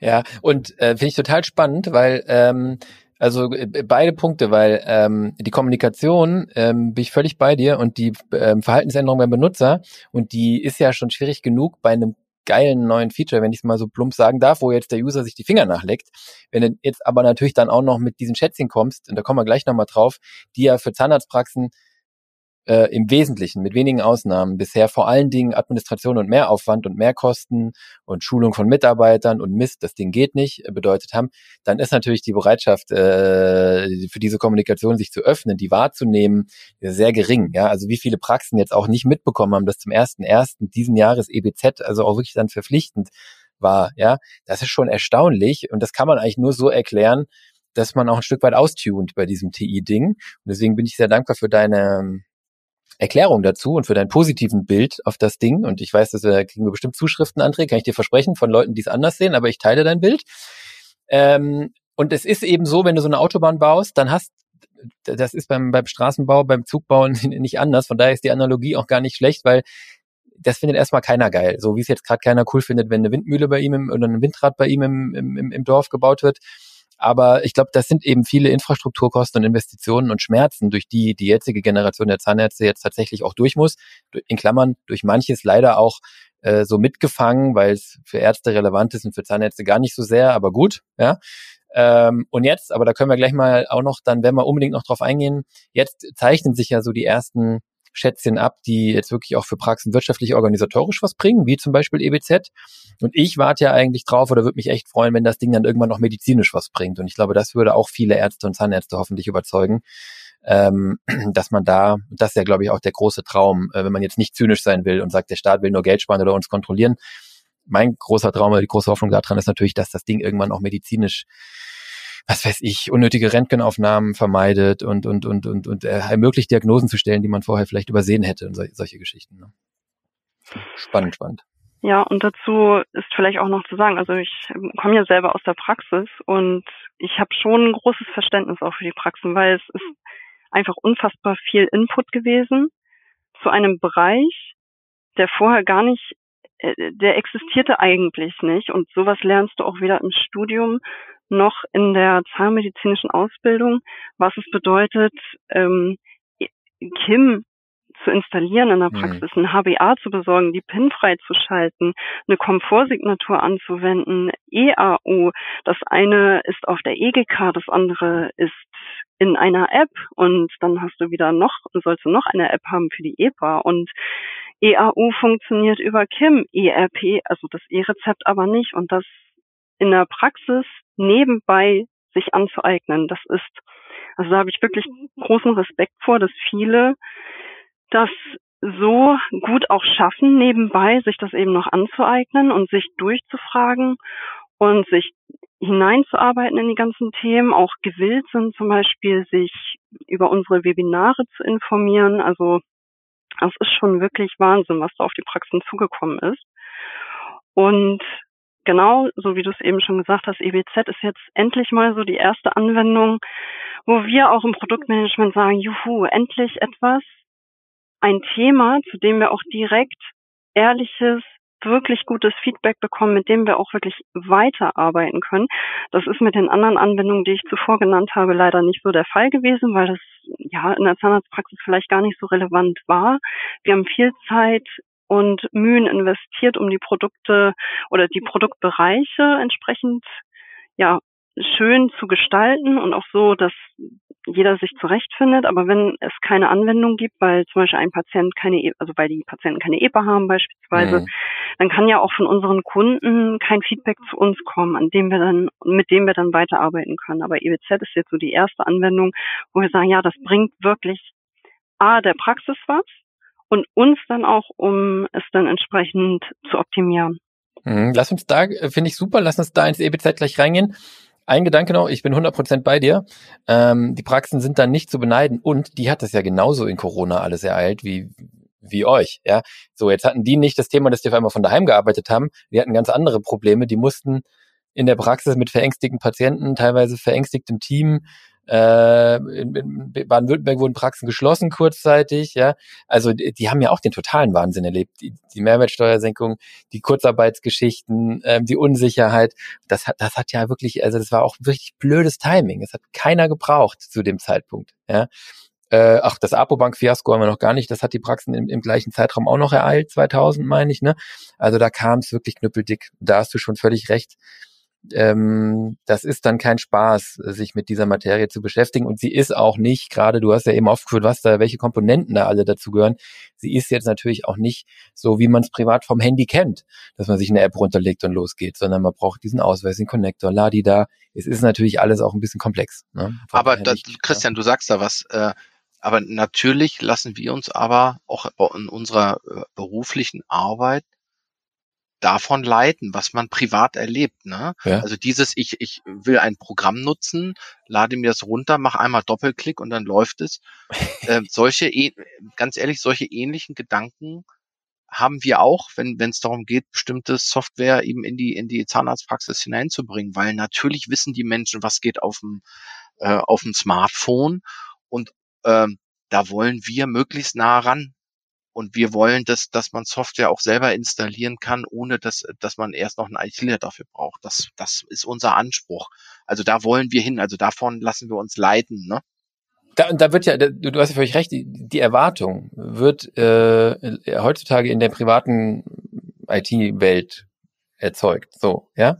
Ja, und äh, finde ich total spannend, weil ähm, also äh, beide Punkte, weil ähm, die Kommunikation ähm, bin ich völlig bei dir und die ähm, Verhaltensänderung beim Benutzer und die ist ja schon schwierig genug bei einem geilen neuen Feature, wenn ich es mal so plump sagen darf, wo jetzt der User sich die Finger nachleckt. Wenn du jetzt aber natürlich dann auch noch mit diesen Schätzchen kommst, und da kommen wir gleich nochmal drauf, die ja für Zahnarztpraxen äh, im Wesentlichen, mit wenigen Ausnahmen, bisher vor allen Dingen Administration und Mehraufwand und Mehrkosten und Schulung von Mitarbeitern und Mist, das Ding geht nicht, äh, bedeutet haben, dann ist natürlich die Bereitschaft äh, für diese Kommunikation sich zu öffnen, die wahrzunehmen, sehr gering. Ja, also wie viele Praxen jetzt auch nicht mitbekommen haben, dass zum ersten ersten diesen Jahres EBZ also auch wirklich dann verpflichtend war. Ja, das ist schon erstaunlich und das kann man eigentlich nur so erklären, dass man auch ein Stück weit austunt bei diesem TI-Ding. Und deswegen bin ich sehr dankbar für deine Erklärung dazu und für dein positiven Bild auf das Ding. Und ich weiß, dass wir kriegen wir bestimmt Zuschriften, André, kann ich dir versprechen, von Leuten, die es anders sehen, aber ich teile dein Bild. Ähm, und es ist eben so, wenn du so eine Autobahn baust, dann hast das ist beim, beim Straßenbau, beim Zugbau nicht anders. Von daher ist die Analogie auch gar nicht schlecht, weil das findet erstmal keiner geil. So wie es jetzt gerade keiner cool findet, wenn eine Windmühle bei ihm im, oder ein Windrad bei ihm im, im, im Dorf gebaut wird. Aber ich glaube, das sind eben viele Infrastrukturkosten und Investitionen und Schmerzen, durch die die jetzige Generation der Zahnärzte jetzt tatsächlich auch durch muss. In Klammern durch manches leider auch äh, so mitgefangen, weil es für Ärzte relevant ist und für Zahnärzte gar nicht so sehr, aber gut, ja. Ähm, und jetzt, aber da können wir gleich mal auch noch, dann werden wir unbedingt noch drauf eingehen, jetzt zeichnen sich ja so die ersten Schätzchen ab, die jetzt wirklich auch für Praxen wirtschaftlich organisatorisch was bringen, wie zum Beispiel EBZ. Und ich warte ja eigentlich drauf oder würde mich echt freuen, wenn das Ding dann irgendwann noch medizinisch was bringt. Und ich glaube, das würde auch viele Ärzte und Zahnärzte hoffentlich überzeugen, ähm, dass man da, das ist ja, glaube ich, auch der große Traum, äh, wenn man jetzt nicht zynisch sein will und sagt, der Staat will nur Geld sparen oder uns kontrollieren, mein großer Traum oder die große Hoffnung daran ist natürlich, dass das Ding irgendwann auch medizinisch was weiß ich, unnötige Röntgenaufnahmen vermeidet und, und, und, und, und äh, ermöglicht, Diagnosen zu stellen, die man vorher vielleicht übersehen hätte und so, solche Geschichten. Ne? Spannend, spannend. Ja, und dazu ist vielleicht auch noch zu sagen, also ich komme ja selber aus der Praxis und ich habe schon ein großes Verständnis auch für die Praxen, weil es ist einfach unfassbar viel Input gewesen zu einem Bereich, der vorher gar nicht, äh, der existierte eigentlich nicht. Und sowas lernst du auch weder im Studium noch in der zahnmedizinischen Ausbildung, was es bedeutet, ähm, Kim zu installieren in der mhm. Praxis, ein HBA zu besorgen, die PIN freizuschalten, eine Komfortsignatur anzuwenden, EAU. Das eine ist auf der EGK, das andere ist in einer App und dann hast du wieder noch, sollst du noch eine App haben für die EPA und EAU funktioniert über KIM, ERP, also das E-Rezept aber nicht und das in der Praxis nebenbei sich anzueignen, das ist, also da habe ich wirklich großen Respekt vor, dass viele das so gut auch schaffen, nebenbei sich das eben noch anzueignen und sich durchzufragen und sich hineinzuarbeiten in die ganzen Themen, auch gewillt sind, zum Beispiel sich über unsere Webinare zu informieren. Also das ist schon wirklich Wahnsinn, was da auf die Praxen zugekommen ist. Und genau, so wie du es eben schon gesagt hast, EBZ ist jetzt endlich mal so die erste Anwendung, wo wir auch im Produktmanagement sagen, juhu, endlich etwas, ein Thema, zu dem wir auch direkt ehrliches, wirklich gutes Feedback bekommen, mit dem wir auch wirklich weiterarbeiten können. Das ist mit den anderen Anwendungen, die ich zuvor genannt habe, leider nicht so der Fall gewesen, weil das ja in der Zahnarztpraxis vielleicht gar nicht so relevant war. Wir haben viel Zeit und Mühen investiert, um die Produkte oder die Produktbereiche entsprechend ja schön zu gestalten und auch so, dass jeder sich zurechtfindet. Aber wenn es keine Anwendung gibt, weil zum Beispiel ein Patient keine, e, also weil die Patienten keine EPA haben beispielsweise, mhm. dann kann ja auch von unseren Kunden kein Feedback zu uns kommen, an dem wir dann, mit dem wir dann weiterarbeiten können. Aber EWZ ist jetzt so die erste Anwendung, wo wir sagen, ja, das bringt wirklich A, der Praxis was und uns dann auch, um es dann entsprechend zu optimieren. Mhm. Lass uns da, äh, finde ich super, lass uns da ins EBZ gleich reingehen. Ein Gedanke noch, ich bin 100% bei dir. Ähm, die Praxen sind dann nicht zu beneiden und die hat das ja genauso in Corona alles ereilt wie, wie euch. Ja, So, jetzt hatten die nicht das Thema, dass die auf einmal von daheim gearbeitet haben. Die hatten ganz andere Probleme. Die mussten in der Praxis mit verängstigten Patienten, teilweise verängstigtem Team, äh, in, in Baden-Württemberg wurden Praxen geschlossen kurzzeitig, ja. Also die, haben ja auch den totalen Wahnsinn erlebt. Die, die Mehrwertsteuersenkung, die Kurzarbeitsgeschichten, ähm, die Unsicherheit. Das hat, das hat ja wirklich, also das war auch wirklich blödes Timing. Es hat keiner gebraucht zu dem Zeitpunkt, ja. Äh, ach, das Apobank-Fiasko haben wir noch gar nicht. Das hat die Praxen im, im gleichen Zeitraum auch noch ereilt, 2000 meine ich. Ne? Also da kam es wirklich knüppeldick. Da hast du schon völlig recht ähm, das ist dann kein Spaß, sich mit dieser Materie zu beschäftigen. Und sie ist auch nicht, gerade du hast ja eben aufgeführt, was da, welche Komponenten da alle dazu gehören. Sie ist jetzt natürlich auch nicht so, wie man es privat vom Handy kennt, dass man sich eine App runterlegt und losgeht, sondern man braucht diesen Ausweis, den Connector, Ladi da. Es ist natürlich alles auch ein bisschen komplex. Ne? Aber das, Christian, du sagst da was. Äh, aber natürlich lassen wir uns aber auch in unserer äh, beruflichen Arbeit davon leiten, was man privat erlebt. Ne? Ja. Also dieses, ich, ich will ein Programm nutzen, lade mir das runter, mache einmal Doppelklick und dann läuft es. äh, solche, ganz ehrlich, solche ähnlichen Gedanken haben wir auch, wenn wenn es darum geht, bestimmte Software eben in die in die Zahnarztpraxis hineinzubringen, weil natürlich wissen die Menschen, was geht auf dem äh, auf dem Smartphone und ähm, da wollen wir möglichst nah ran und wir wollen, dass, dass man Software auch selber installieren kann, ohne dass, dass man erst noch einen ITler dafür braucht. Das, das ist unser Anspruch. Also da wollen wir hin. Also davon lassen wir uns leiten. Ne? Da, da wird ja, du, du hast ja völlig recht, die, die Erwartung wird äh, heutzutage in der privaten IT-Welt erzeugt. So, ja.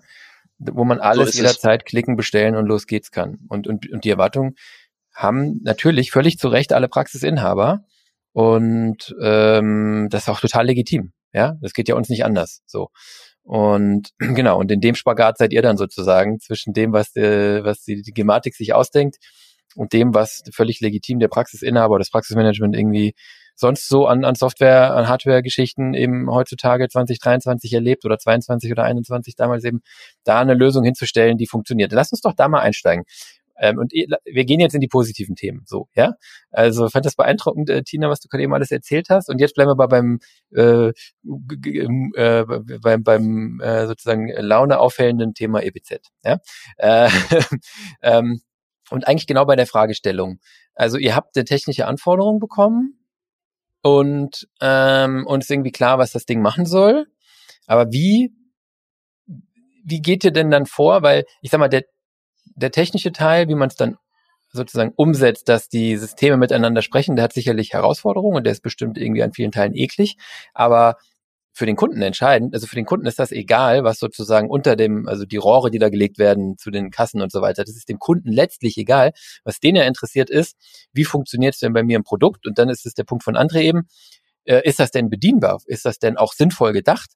Wo man alles so jederzeit klicken, bestellen und los geht's kann. Und, und, und die Erwartung haben natürlich völlig zu Recht alle Praxisinhaber, und ähm, das ist auch total legitim. Ja, das geht ja uns nicht anders. So. Und genau, und in dem Spagat seid ihr dann sozusagen zwischen dem, was, äh, was die, die Gematik sich ausdenkt und dem, was völlig legitim der Praxisinhaber, das Praxismanagement irgendwie sonst so an, an Software, an Hardware-Geschichten eben heutzutage 2023 erlebt oder 22 oder 21 damals eben, da eine Lösung hinzustellen, die funktioniert. Lass uns doch da mal einsteigen. Ähm, und wir gehen jetzt in die positiven Themen, so, ja. Also fand das beeindruckend, äh, Tina, was du gerade eben alles erzählt hast. Und jetzt bleiben wir mal beim, äh, äh, beim, beim äh, sozusagen Laune aufhellenden Thema EBZ, ja. Äh, ähm, und eigentlich genau bei der Fragestellung. Also ihr habt eine technische Anforderung bekommen und ähm, und ist irgendwie klar, was das Ding machen soll. Aber wie wie geht ihr denn dann vor? Weil ich sag mal, der der technische Teil, wie man es dann sozusagen umsetzt, dass die Systeme miteinander sprechen, der hat sicherlich Herausforderungen und der ist bestimmt irgendwie an vielen Teilen eklig. Aber für den Kunden entscheidend. Also für den Kunden ist das egal, was sozusagen unter dem, also die Rohre, die da gelegt werden zu den Kassen und so weiter. Das ist dem Kunden letztlich egal. Was den ja interessiert ist, wie funktioniert es denn bei mir im Produkt? Und dann ist es der Punkt von André eben. Äh, ist das denn bedienbar? Ist das denn auch sinnvoll gedacht?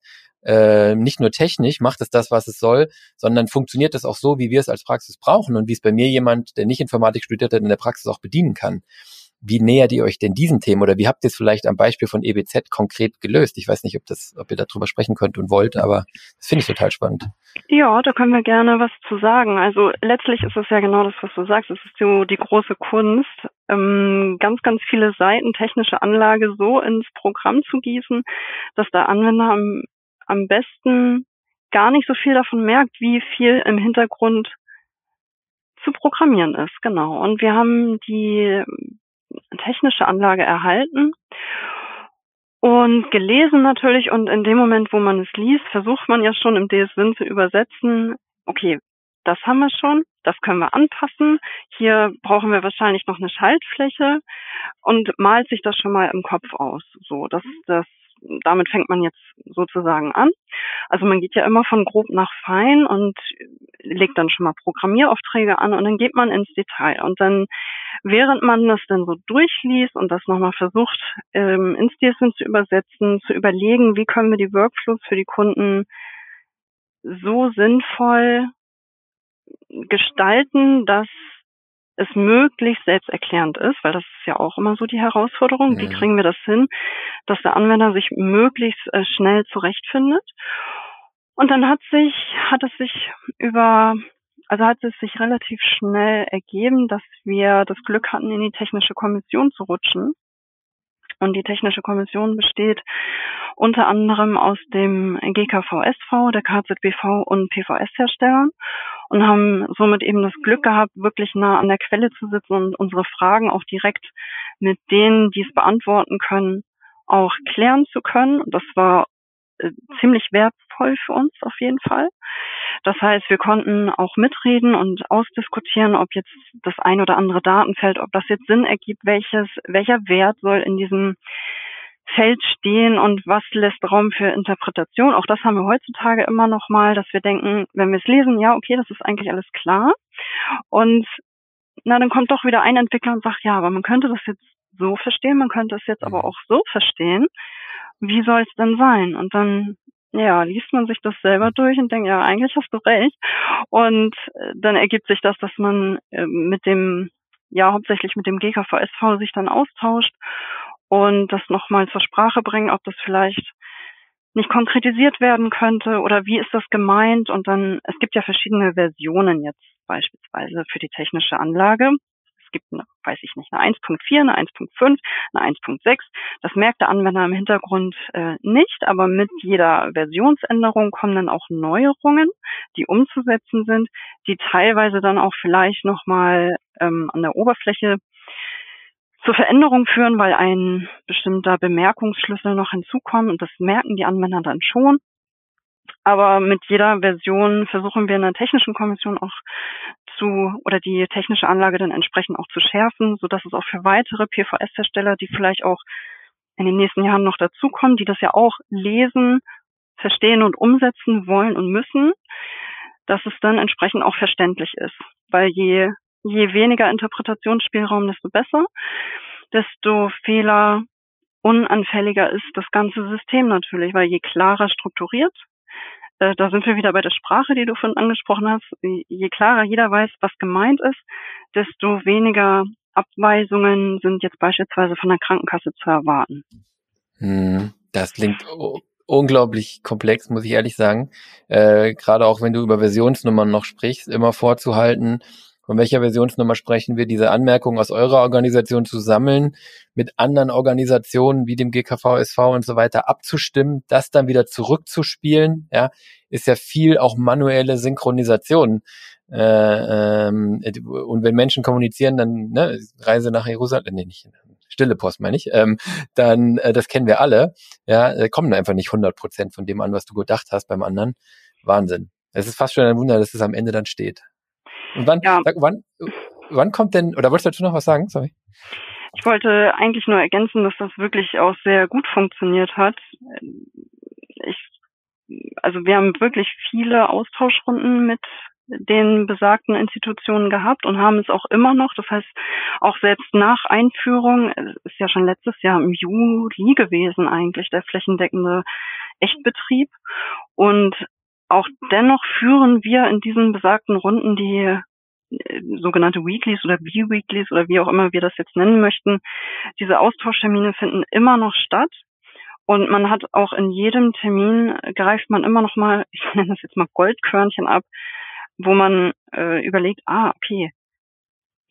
Äh, nicht nur technisch macht es das, was es soll, sondern funktioniert es auch so, wie wir es als Praxis brauchen und wie es bei mir jemand, der nicht Informatik studiert hat, in der Praxis auch bedienen kann. Wie nähert ihr euch denn diesen Themen oder wie habt ihr es vielleicht am Beispiel von EBZ konkret gelöst? Ich weiß nicht, ob das, ob ihr darüber sprechen könnt und wollt, aber das finde ich total spannend. Ja, da können wir gerne was zu sagen. Also letztlich ist es ja genau das, was du sagst. Es ist so die große Kunst, ähm, ganz, ganz viele Seiten technische Anlage so ins Programm zu gießen, dass der Anwender am, am besten gar nicht so viel davon merkt, wie viel im Hintergrund zu programmieren ist. Genau. Und wir haben die technische Anlage erhalten und gelesen natürlich. Und in dem Moment, wo man es liest, versucht man ja schon im DS-Sinn zu übersetzen, okay, das haben wir schon, das können wir anpassen. Hier brauchen wir wahrscheinlich noch eine Schaltfläche und malt sich das schon mal im Kopf aus. So, das, das damit fängt man jetzt sozusagen an. Also man geht ja immer von grob nach fein und legt dann schon mal Programmieraufträge an und dann geht man ins Detail. Und dann, während man das dann so durchliest und das nochmal versucht, ähm, ins DSM zu übersetzen, zu überlegen, wie können wir die Workflows für die Kunden so sinnvoll gestalten, dass es möglichst selbsterklärend ist, weil das ist ja auch immer so die Herausforderung. Wie kriegen wir das hin, dass der Anwender sich möglichst äh, schnell zurechtfindet? Und dann hat sich, hat es sich über, also hat es sich relativ schnell ergeben, dass wir das Glück hatten, in die technische Kommission zu rutschen. Und die technische Kommission besteht unter anderem aus dem GKVSV, der KZBV und PVS-Herstellern und haben somit eben das Glück gehabt, wirklich nah an der Quelle zu sitzen und unsere Fragen auch direkt mit denen, die es beantworten können, auch klären zu können. Und das war äh, ziemlich wertvoll für uns auf jeden Fall. Das heißt, wir konnten auch mitreden und ausdiskutieren, ob jetzt das ein oder andere Datenfeld, ob das jetzt Sinn ergibt, welches, welcher Wert soll in diesem Feld stehen und was lässt Raum für Interpretation. Auch das haben wir heutzutage immer noch mal, dass wir denken, wenn wir es lesen, ja, okay, das ist eigentlich alles klar. Und na, dann kommt doch wieder ein Entwickler und sagt, ja, aber man könnte das jetzt so verstehen, man könnte es jetzt aber mhm. auch so verstehen. Wie soll es denn sein? Und dann ja, liest man sich das selber durch und denkt, ja, eigentlich hast du recht. Und äh, dann ergibt sich das, dass man äh, mit dem, ja, hauptsächlich mit dem GKVSV sich dann austauscht und das nochmal zur Sprache bringen, ob das vielleicht nicht konkretisiert werden könnte oder wie ist das gemeint und dann, es gibt ja verschiedene Versionen jetzt beispielsweise für die technische Anlage. Es gibt eine, weiß ich nicht, eine 1.4, eine 1.5, eine 1.6. Das merkt der Anwender im Hintergrund äh, nicht, aber mit jeder Versionsänderung kommen dann auch Neuerungen, die umzusetzen sind, die teilweise dann auch vielleicht nochmal ähm, an der Oberfläche zur Veränderung führen, weil ein bestimmter Bemerkungsschlüssel noch hinzukommt und das merken die Anwender dann schon. Aber mit jeder Version versuchen wir in der technischen Kommission auch zu oder die technische Anlage dann entsprechend auch zu schärfen, so dass es auch für weitere PVS-Hersteller, die vielleicht auch in den nächsten Jahren noch dazukommen, die das ja auch lesen, verstehen und umsetzen wollen und müssen, dass es dann entsprechend auch verständlich ist. Weil je je weniger Interpretationsspielraum, desto besser, desto fehler unanfälliger ist das ganze System natürlich, weil je klarer strukturiert, äh, da sind wir wieder bei der Sprache, die du vorhin angesprochen hast, je klarer jeder weiß, was gemeint ist, desto weniger Abweisungen sind jetzt beispielsweise von der Krankenkasse zu erwarten? Hm, das klingt unglaublich komplex, muss ich ehrlich sagen. Äh, Gerade auch wenn du über Versionsnummern noch sprichst, immer vorzuhalten, von welcher Versionsnummer sprechen wir, diese Anmerkungen aus eurer Organisation zu sammeln, mit anderen Organisationen wie dem GKV, SV und so weiter abzustimmen, das dann wieder zurückzuspielen, ja, ist ja viel auch manuelle Synchronisation. Äh, ähm, und wenn Menschen kommunizieren, dann ne, Reise nach Jerusalem, nee, nicht stille Post meine ich, ähm, dann, äh, das kennen wir alle, ja, äh, kommen einfach nicht 100 Prozent von dem an, was du gedacht hast beim anderen. Wahnsinn. Es ist fast schon ein Wunder, dass es am Ende dann steht. Und wann, ja. sag, wann, wann kommt denn, oder wolltest du noch was sagen? Sorry. Ich wollte eigentlich nur ergänzen, dass das wirklich auch sehr gut funktioniert hat. Ich, also wir haben wirklich viele Austauschrunden mit den besagten Institutionen gehabt und haben es auch immer noch. Das heißt, auch selbst nach Einführung, es ist ja schon letztes Jahr im Juli gewesen eigentlich der flächendeckende Echtbetrieb. Und auch dennoch führen wir in diesen besagten Runden die äh, sogenannte Weeklies oder B-Weeklies oder wie auch immer wir das jetzt nennen möchten. Diese Austauschtermine finden immer noch statt. Und man hat auch in jedem Termin greift man immer noch mal, ich nenne das jetzt mal Goldkörnchen ab, wo man äh, überlegt, ah, okay,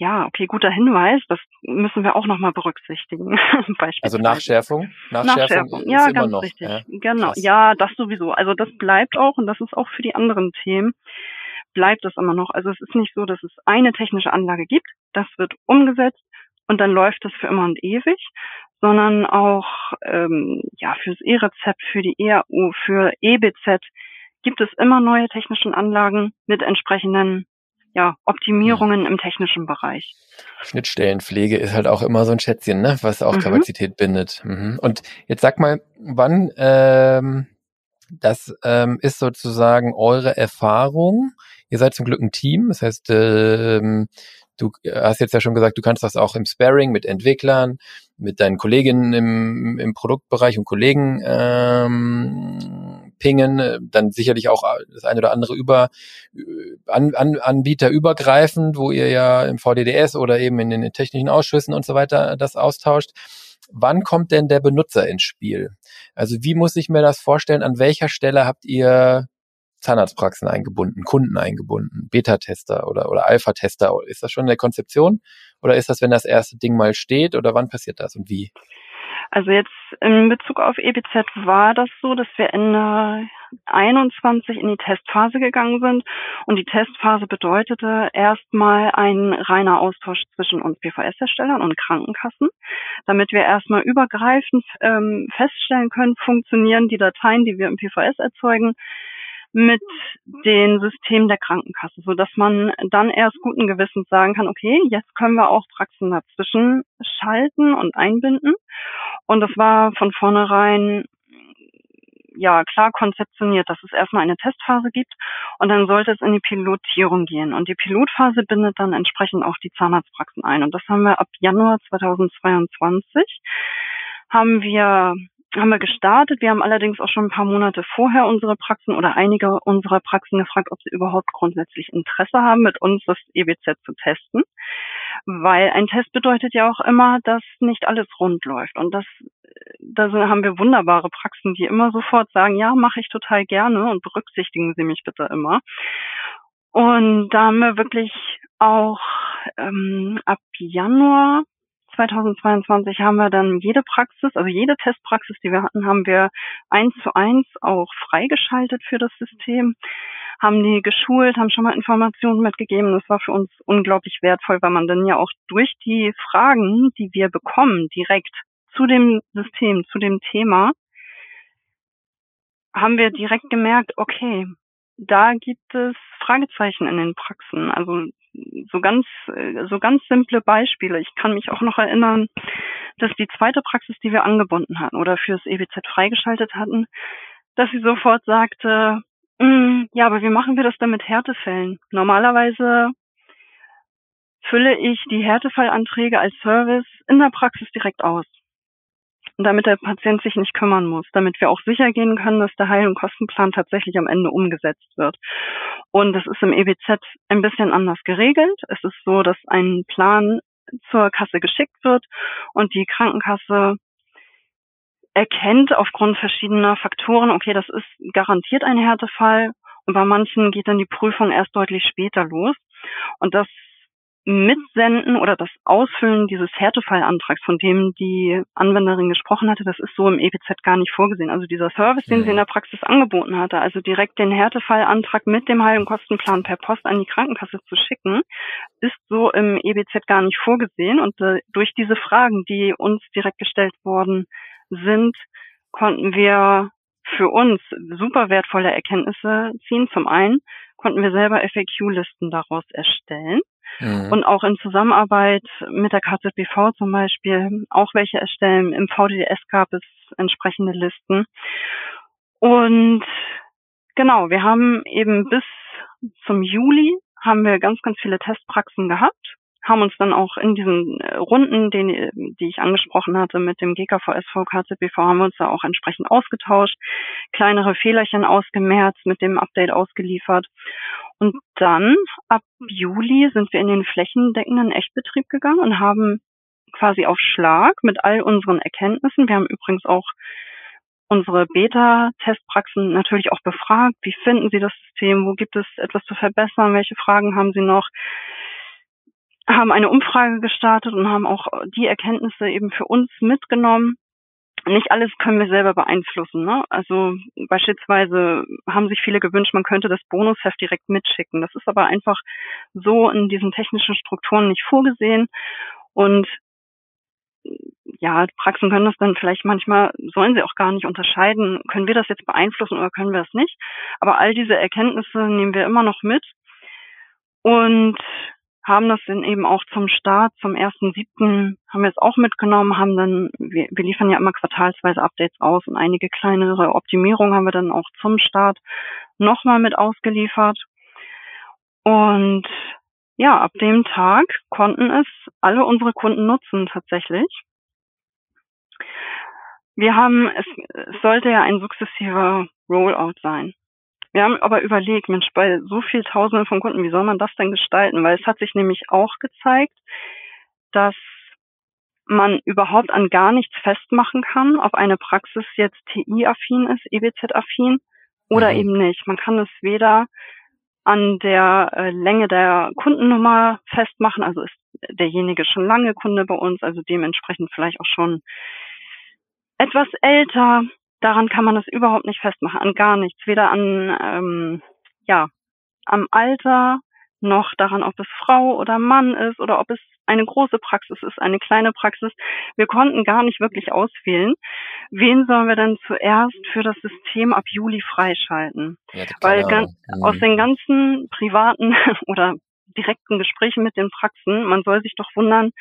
ja, okay, guter Hinweis, das müssen wir auch nochmal berücksichtigen. also Nachschärfung? Nachschärfung, Nachschärfung ja, ganz noch, richtig. Ja, genau, krass. ja, das sowieso. Also das bleibt auch und das ist auch für die anderen Themen, bleibt es immer noch. Also es ist nicht so, dass es eine technische Anlage gibt, das wird umgesetzt und dann läuft das für immer und ewig, sondern auch ähm, ja fürs E-Rezept, für die EAU, für EBZ gibt es immer neue technischen Anlagen mit entsprechenden ja, Optimierungen im technischen Bereich. Schnittstellenpflege ist halt auch immer so ein Schätzchen, ne? was auch mhm. Kapazität bindet. Mhm. Und jetzt sag mal, wann ähm, das ähm, ist sozusagen eure Erfahrung. Ihr seid zum Glück ein Team, das heißt, ähm, du hast jetzt ja schon gesagt, du kannst das auch im Sparring mit Entwicklern, mit deinen Kolleginnen im, im Produktbereich und Kollegen ähm, pingen, äh, dann sicherlich auch äh, das eine oder andere über äh, an, an, Anbieter übergreifend, wo ihr ja im VDDS oder eben in den technischen Ausschüssen und so weiter das austauscht. Wann kommt denn der Benutzer ins Spiel? Also wie muss ich mir das vorstellen? An welcher Stelle habt ihr Zahnarztpraxen eingebunden, Kunden eingebunden, Beta-Tester oder, oder Alpha-Tester? Ist das schon in der Konzeption? Oder ist das, wenn das erste Ding mal steht? Oder wann passiert das und wie? Also jetzt in Bezug auf EBZ war das so, dass wir Ende 21 in die Testphase gegangen sind. Und die Testphase bedeutete erstmal ein reiner Austausch zwischen uns PVS-Herstellern und Krankenkassen, damit wir erstmal übergreifend ähm, feststellen können, funktionieren die Dateien, die wir im PVS erzeugen, mit den Systemen der Krankenkasse, so dass man dann erst guten Gewissens sagen kann, okay, jetzt können wir auch Praxen dazwischen schalten und einbinden. Und das war von vornherein ja klar konzeptioniert, dass es erstmal eine Testphase gibt und dann sollte es in die Pilotierung gehen. Und die Pilotphase bindet dann entsprechend auch die Zahnarztpraxen ein. Und das haben wir ab Januar 2022 haben wir haben wir gestartet. Wir haben allerdings auch schon ein paar Monate vorher unsere Praxen oder einige unserer Praxen gefragt, ob sie überhaupt grundsätzlich Interesse haben, mit uns das EBZ zu testen. Weil ein Test bedeutet ja auch immer, dass nicht alles rund läuft. Und das, da haben wir wunderbare Praxen, die immer sofort sagen, ja, mache ich total gerne und berücksichtigen Sie mich bitte immer. Und da haben wir wirklich auch ähm, ab Januar 2022 haben wir dann jede Praxis, also jede Testpraxis, die wir hatten, haben wir eins zu eins auch freigeschaltet für das System, haben die geschult, haben schon mal Informationen mitgegeben. Das war für uns unglaublich wertvoll, weil man dann ja auch durch die Fragen, die wir bekommen, direkt zu dem System, zu dem Thema, haben wir direkt gemerkt, okay, da gibt es Fragezeichen in den Praxen. Also so ganz, so ganz simple Beispiele. Ich kann mich auch noch erinnern, dass die zweite Praxis, die wir angebunden hatten oder fürs EWZ freigeschaltet hatten, dass sie sofort sagte, mm, ja, aber wie machen wir das dann mit Härtefällen? Normalerweise fülle ich die Härtefallanträge als Service in der Praxis direkt aus damit der Patient sich nicht kümmern muss, damit wir auch sicher gehen können, dass der Heil- und Kostenplan tatsächlich am Ende umgesetzt wird. Und das ist im EBZ ein bisschen anders geregelt. Es ist so, dass ein Plan zur Kasse geschickt wird und die Krankenkasse erkennt aufgrund verschiedener Faktoren, okay, das ist garantiert ein Härtefall und bei manchen geht dann die Prüfung erst deutlich später los. Und das Mitsenden oder das Ausfüllen dieses Härtefallantrags, von dem die Anwenderin gesprochen hatte, das ist so im EPZ gar nicht vorgesehen. Also dieser Service, den sie in der Praxis angeboten hatte, also direkt den Härtefallantrag mit dem Heil- und Kostenplan per Post an die Krankenkasse zu schicken, ist so im EBZ gar nicht vorgesehen. Und äh, durch diese Fragen, die uns direkt gestellt worden sind, konnten wir für uns super wertvolle Erkenntnisse ziehen. Zum einen konnten wir selber FAQ-Listen daraus erstellen mhm. und auch in Zusammenarbeit mit der KZBV zum Beispiel auch welche erstellen. Im VDDS gab es entsprechende Listen. Und genau, wir haben eben bis zum Juli haben wir ganz, ganz viele Testpraxen gehabt haben uns dann auch in diesen äh, Runden, den, die ich angesprochen hatte mit dem GKVSV, KZBV, haben wir uns da auch entsprechend ausgetauscht, kleinere Fehlerchen ausgemerzt, mit dem Update ausgeliefert. Und dann ab Juli sind wir in den flächendeckenden Echtbetrieb gegangen und haben quasi auf Schlag mit all unseren Erkenntnissen, wir haben übrigens auch unsere Beta-Testpraxen natürlich auch befragt, wie finden Sie das System, wo gibt es etwas zu verbessern, welche Fragen haben Sie noch, haben eine Umfrage gestartet und haben auch die Erkenntnisse eben für uns mitgenommen. Nicht alles können wir selber beeinflussen. Ne? Also beispielsweise haben sich viele gewünscht, man könnte das Bonusheft direkt mitschicken. Das ist aber einfach so in diesen technischen Strukturen nicht vorgesehen. Und ja, Praxen können das dann vielleicht manchmal, sollen sie auch gar nicht unterscheiden, können wir das jetzt beeinflussen oder können wir es nicht. Aber all diese Erkenntnisse nehmen wir immer noch mit. Und haben das dann eben auch zum Start, zum ersten siebten haben wir es auch mitgenommen, haben dann, wir, wir liefern ja immer quartalsweise Updates aus und einige kleinere Optimierungen haben wir dann auch zum Start nochmal mit ausgeliefert. Und ja, ab dem Tag konnten es alle unsere Kunden nutzen tatsächlich. Wir haben, es, es sollte ja ein sukzessiver Rollout sein. Wir haben aber überlegt, Mensch, bei so viel Tausenden von Kunden, wie soll man das denn gestalten? Weil es hat sich nämlich auch gezeigt, dass man überhaupt an gar nichts festmachen kann, ob eine Praxis jetzt TI-affin ist, EBZ-affin oder mhm. eben nicht. Man kann es weder an der äh, Länge der Kundennummer festmachen, also ist derjenige schon lange Kunde bei uns, also dementsprechend vielleicht auch schon etwas älter daran kann man das überhaupt nicht festmachen, an gar nichts. Weder an, ähm, ja, am Alter, noch daran, ob es Frau oder Mann ist oder ob es eine große Praxis ist, eine kleine Praxis. Wir konnten gar nicht wirklich auswählen, wen sollen wir denn zuerst für das System ab Juli freischalten. Ja, Weil ganz, aus den ganzen privaten oder direkten Gesprächen mit den Praxen, man soll sich doch wundern,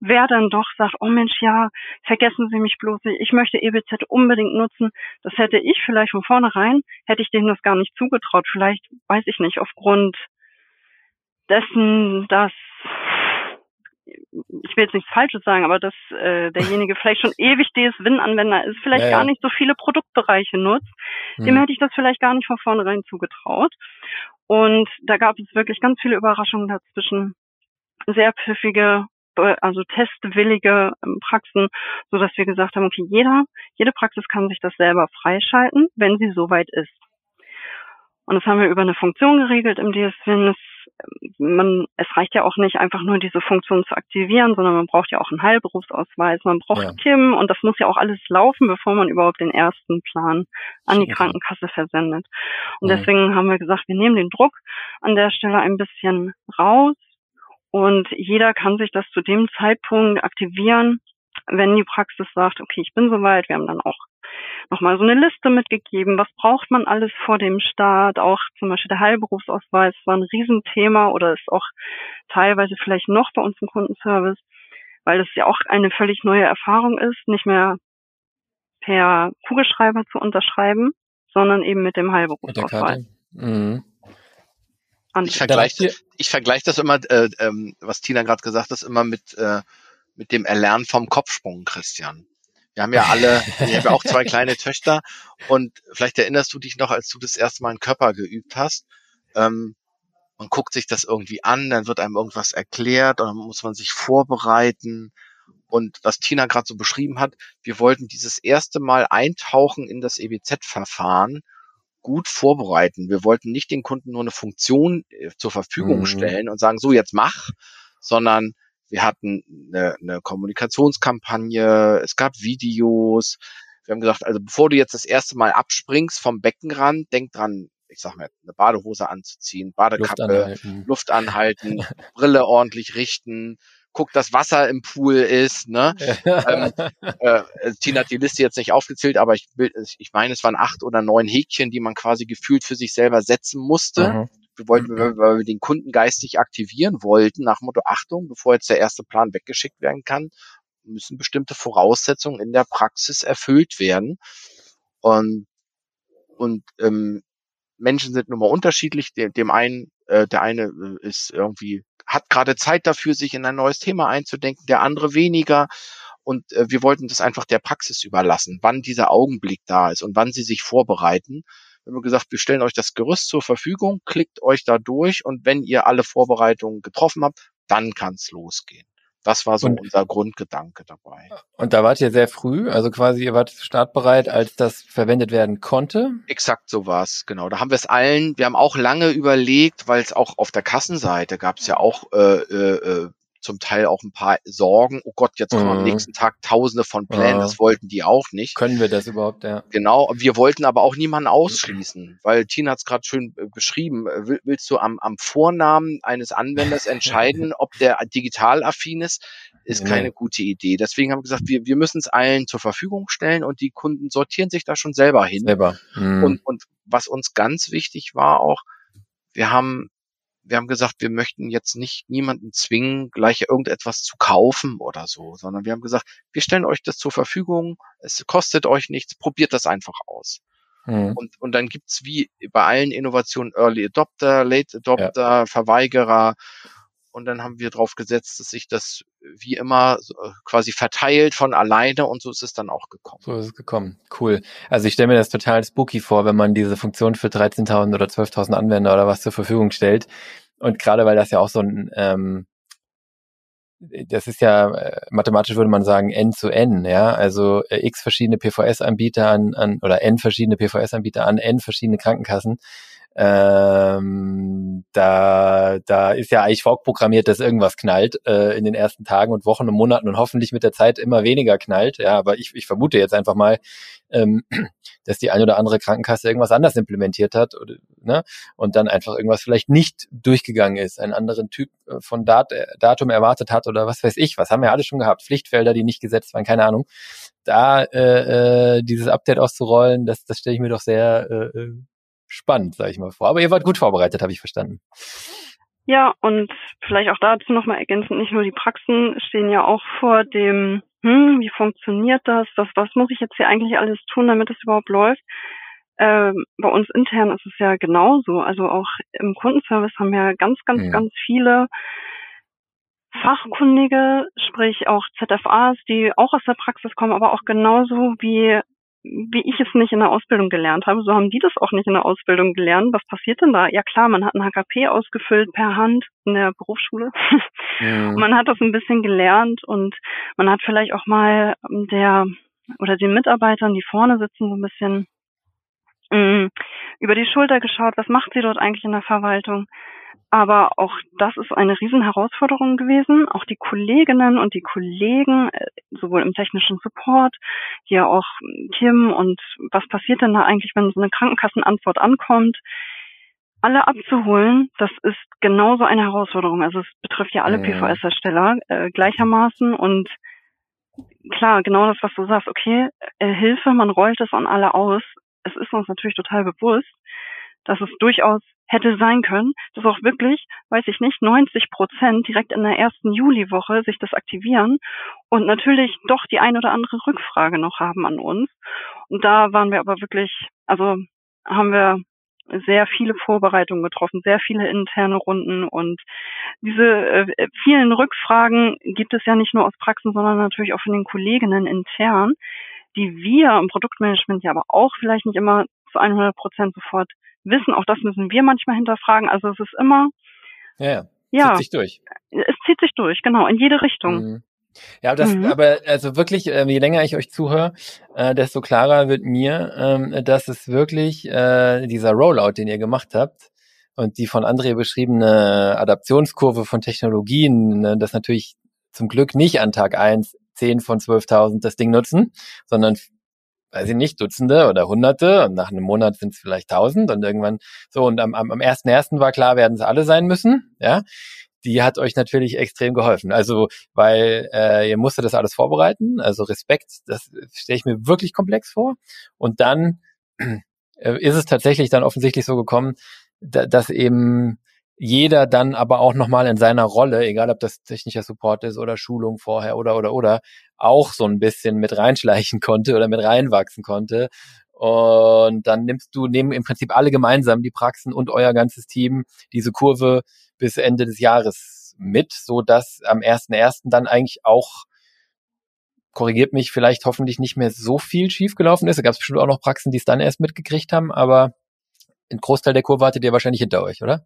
wer dann doch sagt, oh Mensch, ja, vergessen Sie mich bloß nicht, ich möchte EBZ unbedingt nutzen. Das hätte ich vielleicht von vornherein, hätte ich denen das gar nicht zugetraut. Vielleicht, weiß ich nicht, aufgrund dessen, dass ich will jetzt nichts Falsches sagen, aber dass äh, derjenige vielleicht schon ewig DSWin-Anwender ist, vielleicht ja, ja. gar nicht so viele Produktbereiche nutzt, hm. dem hätte ich das vielleicht gar nicht von vornherein zugetraut. Und da gab es wirklich ganz viele Überraschungen dazwischen. Sehr pfiffige, also testwillige ähm, Praxen, so dass wir gesagt haben, okay, jeder, jede Praxis kann sich das selber freischalten, wenn sie soweit ist. Und das haben wir über eine Funktion geregelt im DSWin. Es, man, es reicht ja auch nicht einfach nur diese Funktion zu aktivieren, sondern man braucht ja auch einen Heilberufsausweis, man braucht ja. KIM und das muss ja auch alles laufen, bevor man überhaupt den ersten Plan an die Krankenkasse versendet. Und ja. deswegen haben wir gesagt, wir nehmen den Druck an der Stelle ein bisschen raus und jeder kann sich das zu dem Zeitpunkt aktivieren, wenn die Praxis sagt, okay, ich bin soweit, wir haben dann auch nochmal so eine Liste mitgegeben, was braucht man alles vor dem Start, auch zum Beispiel der Heilberufsausweis war ein Riesenthema oder ist auch teilweise vielleicht noch bei uns im Kundenservice, weil das ja auch eine völlig neue Erfahrung ist, nicht mehr per Kugelschreiber zu unterschreiben, sondern eben mit dem Heilberufsausweis. Mhm. Ich vergleiche ich vergleich das immer, äh, ähm, was Tina gerade gesagt hat, immer mit, äh, mit dem Erlernen vom Kopfsprung, Christian. Wir haben ja alle, ich habe ja auch zwei kleine Töchter und vielleicht erinnerst du dich noch, als du das erste Mal einen Körper geübt hast. Ähm, man guckt sich das irgendwie an, dann wird einem irgendwas erklärt und dann muss man sich vorbereiten. Und was Tina gerade so beschrieben hat, wir wollten dieses erste Mal eintauchen in das EBZ-Verfahren gut vorbereiten. Wir wollten nicht den Kunden nur eine Funktion äh, zur Verfügung mhm. stellen und sagen, so jetzt mach, sondern wir hatten eine, eine Kommunikationskampagne, es gab Videos. Wir haben gesagt, also bevor du jetzt das erste Mal abspringst vom Beckenrand, denk dran, ich sag mal, eine Badehose anzuziehen, Badekappe, Luft anhalten, Luft anhalten Brille ordentlich richten, guck, dass Wasser im Pool ist. Ne? ähm, äh, Tina hat die Liste jetzt nicht aufgezählt, aber ich, ich meine, es waren acht oder neun Häkchen, die man quasi gefühlt für sich selber setzen musste. Mhm. Wir wollten, mhm. weil wir den Kunden geistig aktivieren wollten, nach Motto Achtung, bevor jetzt der erste Plan weggeschickt werden kann, müssen bestimmte Voraussetzungen in der Praxis erfüllt werden. Und, und ähm, Menschen sind nun mal unterschiedlich. Dem, dem einen, äh, der eine äh, ist irgendwie, hat gerade Zeit dafür, sich in ein neues Thema einzudenken, der andere weniger. Und äh, wir wollten das einfach der Praxis überlassen, wann dieser Augenblick da ist und wann sie sich vorbereiten. Wir haben gesagt, wir stellen euch das Gerüst zur Verfügung, klickt euch da durch und wenn ihr alle Vorbereitungen getroffen habt, dann kann es losgehen. Das war so und, unser Grundgedanke dabei. Und da wart ihr sehr früh, also quasi ihr wart startbereit, als das verwendet werden konnte? Exakt so war's, genau. Da haben wir es allen, wir haben auch lange überlegt, weil es auch auf der Kassenseite gab es ja auch äh, äh, äh zum Teil auch ein paar Sorgen. Oh Gott, jetzt kommen mhm. am nächsten Tag Tausende von Plänen. Ja. Das wollten die auch nicht. Können wir das überhaupt? Ja. Genau. Wir wollten aber auch niemanden ausschließen, weil Tina hat es gerade schön äh, beschrieben. willst du am, am Vornamen eines Anwenders entscheiden, ob der digital affin ist? Ist nee. keine gute Idee. Deswegen haben wir gesagt, wir, wir müssen es allen zur Verfügung stellen und die Kunden sortieren sich da schon selber hin. Selber. Mhm. Und, und was uns ganz wichtig war auch, wir haben wir haben gesagt, wir möchten jetzt nicht niemanden zwingen, gleich irgendetwas zu kaufen oder so, sondern wir haben gesagt, wir stellen euch das zur Verfügung, es kostet euch nichts, probiert das einfach aus. Mhm. Und, und dann gibt's wie bei allen Innovationen Early Adopter, Late Adopter, ja. Verweigerer. Und dann haben wir darauf gesetzt, dass sich das wie immer äh, quasi verteilt von alleine und so ist es dann auch gekommen. So ist es gekommen. Cool. Also ich stelle mir das total spooky vor, wenn man diese Funktion für 13.000 oder 12.000 Anwender oder was zur Verfügung stellt. Und gerade weil das ja auch so ein, ähm, das ist ja, äh, mathematisch würde man sagen, N zu N, ja, also äh, x verschiedene PVS-Anbieter an, an, oder N verschiedene PVS-Anbieter an N verschiedene Krankenkassen ähm, da, da ist ja eigentlich vorprogrammiert, dass irgendwas knallt äh, in den ersten Tagen und Wochen und Monaten und hoffentlich mit der Zeit immer weniger knallt. Ja, aber ich, ich vermute jetzt einfach mal, ähm, dass die ein oder andere Krankenkasse irgendwas anders implementiert hat oder, ne, und dann einfach irgendwas vielleicht nicht durchgegangen ist, einen anderen Typ äh, von Dat Datum erwartet hat oder was weiß ich. Was haben wir alle schon gehabt? Pflichtfelder, die nicht gesetzt waren, keine Ahnung. Da äh, äh, dieses Update auszurollen, das, das stelle ich mir doch sehr äh, äh spannend, sage ich mal vor. Aber ihr wart gut vorbereitet, habe ich verstanden. Ja, und vielleicht auch dazu nochmal ergänzend, nicht nur die Praxen stehen ja auch vor dem, hm, wie funktioniert das, was, was muss ich jetzt hier eigentlich alles tun, damit es überhaupt läuft. Ähm, bei uns intern ist es ja genauso. Also auch im Kundenservice haben wir ganz, ganz, ja. ganz viele Fachkundige, sprich auch ZFAs, die auch aus der Praxis kommen, aber auch genauso wie wie ich es nicht in der Ausbildung gelernt habe, so haben die das auch nicht in der Ausbildung gelernt. Was passiert denn da? Ja klar, man hat ein HKP ausgefüllt per Hand in der Berufsschule. Ja. man hat das ein bisschen gelernt und man hat vielleicht auch mal der oder den Mitarbeitern, die vorne sitzen, so ein bisschen mh, mm, über die Schulter geschaut, was macht sie dort eigentlich in der Verwaltung? Aber auch das ist eine Riesenherausforderung gewesen. Auch die Kolleginnen und die Kollegen, äh, sowohl im technischen Support, hier auch Kim und was passiert denn da eigentlich, wenn so eine Krankenkassenantwort ankommt, alle abzuholen, das ist genauso eine Herausforderung. Also es betrifft ja alle ja. PVS-Hersteller äh, gleichermaßen und klar, genau das, was du sagst, okay, äh, Hilfe, man rollt es an alle aus. Es ist uns natürlich total bewusst, dass es durchaus hätte sein können, dass auch wirklich, weiß ich nicht, 90 Prozent direkt in der ersten Juliwoche sich das aktivieren und natürlich doch die ein oder andere Rückfrage noch haben an uns. Und da waren wir aber wirklich, also haben wir sehr viele Vorbereitungen getroffen, sehr viele interne Runden und diese äh, vielen Rückfragen gibt es ja nicht nur aus Praxen, sondern natürlich auch von den Kolleginnen intern, die wir im Produktmanagement ja aber auch vielleicht nicht immer zu 100 Prozent sofort wissen. Auch das müssen wir manchmal hinterfragen. Also es ist immer, ja, ja. ja zieht sich durch. Es zieht sich durch, genau, in jede Richtung. Mhm. Ja, das, mhm. aber also wirklich, äh, je länger ich euch zuhöre, äh, desto klarer wird mir, ähm, dass es wirklich äh, dieser Rollout, den ihr gemacht habt, und die von André beschriebene Adaptionskurve von Technologien, ne, das natürlich zum Glück nicht an Tag eins 10 von 12.000 das Ding nutzen, sondern weiß ich nicht, Dutzende oder Hunderte und nach einem Monat sind es vielleicht tausend und irgendwann so und am, am, am ersten ersten war klar, werden es alle sein müssen, ja. Die hat euch natürlich extrem geholfen. Also, weil äh, ihr musstet das alles vorbereiten. Also Respekt, das stelle ich mir wirklich komplex vor. Und dann äh, ist es tatsächlich dann offensichtlich so gekommen, da, dass eben jeder dann aber auch nochmal in seiner Rolle, egal ob das technischer Support ist oder Schulung vorher oder oder oder, auch so ein bisschen mit reinschleichen konnte oder mit reinwachsen konnte. Und dann nimmst du, nehmen im Prinzip alle gemeinsam die Praxen und euer ganzes Team diese Kurve bis Ende des Jahres mit, so dass am 1.1. dann eigentlich auch korrigiert mich, vielleicht hoffentlich nicht mehr so viel schiefgelaufen ist. Da gab es bestimmt auch noch Praxen, die es dann erst mitgekriegt haben, aber ein Großteil der Kurve hattet ihr wahrscheinlich hinter euch, oder?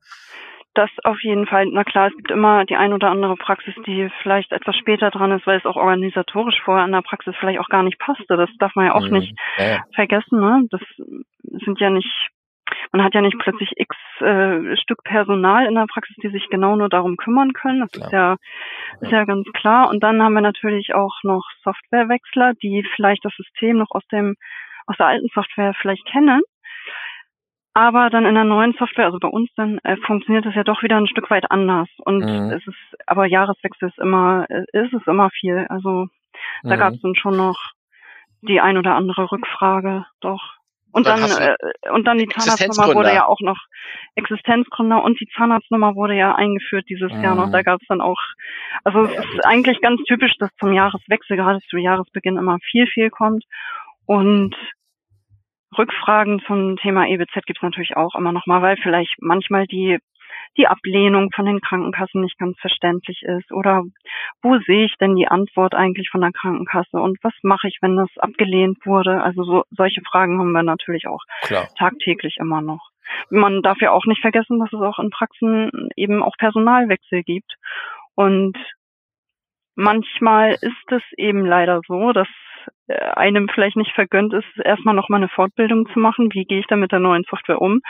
Das auf jeden Fall. Na klar, es gibt immer die ein oder andere Praxis, die vielleicht etwas später dran ist, weil es auch organisatorisch vorher an der Praxis vielleicht auch gar nicht passte. Das darf man ja auch mhm. nicht ja. vergessen. Ne? Das sind ja nicht, man hat ja nicht plötzlich x äh, Stück Personal in der Praxis, die sich genau nur darum kümmern können. Das klar. ist ja, ist ja ganz klar. Und dann haben wir natürlich auch noch Softwarewechsler, die vielleicht das System noch aus dem aus der alten Software vielleicht kennen aber dann in der neuen Software, also bei uns dann, äh, funktioniert es ja doch wieder ein Stück weit anders. Und mhm. es ist, aber Jahreswechsel ist immer, äh, ist es immer viel. Also da mhm. gab es dann schon noch die ein oder andere Rückfrage, doch. Und dann, dann äh, und dann die Zahnarztnummer wurde ja auch noch Existenzgründer und die Zahnarztnummer wurde ja eingeführt dieses mhm. Jahr noch. Da gab es dann auch, also es ist eigentlich ganz typisch, dass zum Jahreswechsel, gerade zu Jahresbeginn immer viel, viel kommt. Und Rückfragen zum Thema EBZ gibt es natürlich auch immer noch mal, weil vielleicht manchmal die die Ablehnung von den Krankenkassen nicht ganz verständlich ist oder wo sehe ich denn die Antwort eigentlich von der Krankenkasse und was mache ich, wenn das abgelehnt wurde? Also so, solche Fragen haben wir natürlich auch Klar. tagtäglich immer noch. Man darf ja auch nicht vergessen, dass es auch in Praxen eben auch Personalwechsel gibt und manchmal ist es eben leider so, dass einem vielleicht nicht vergönnt ist, erstmal nochmal eine Fortbildung zu machen, wie gehe ich da mit der neuen Software um,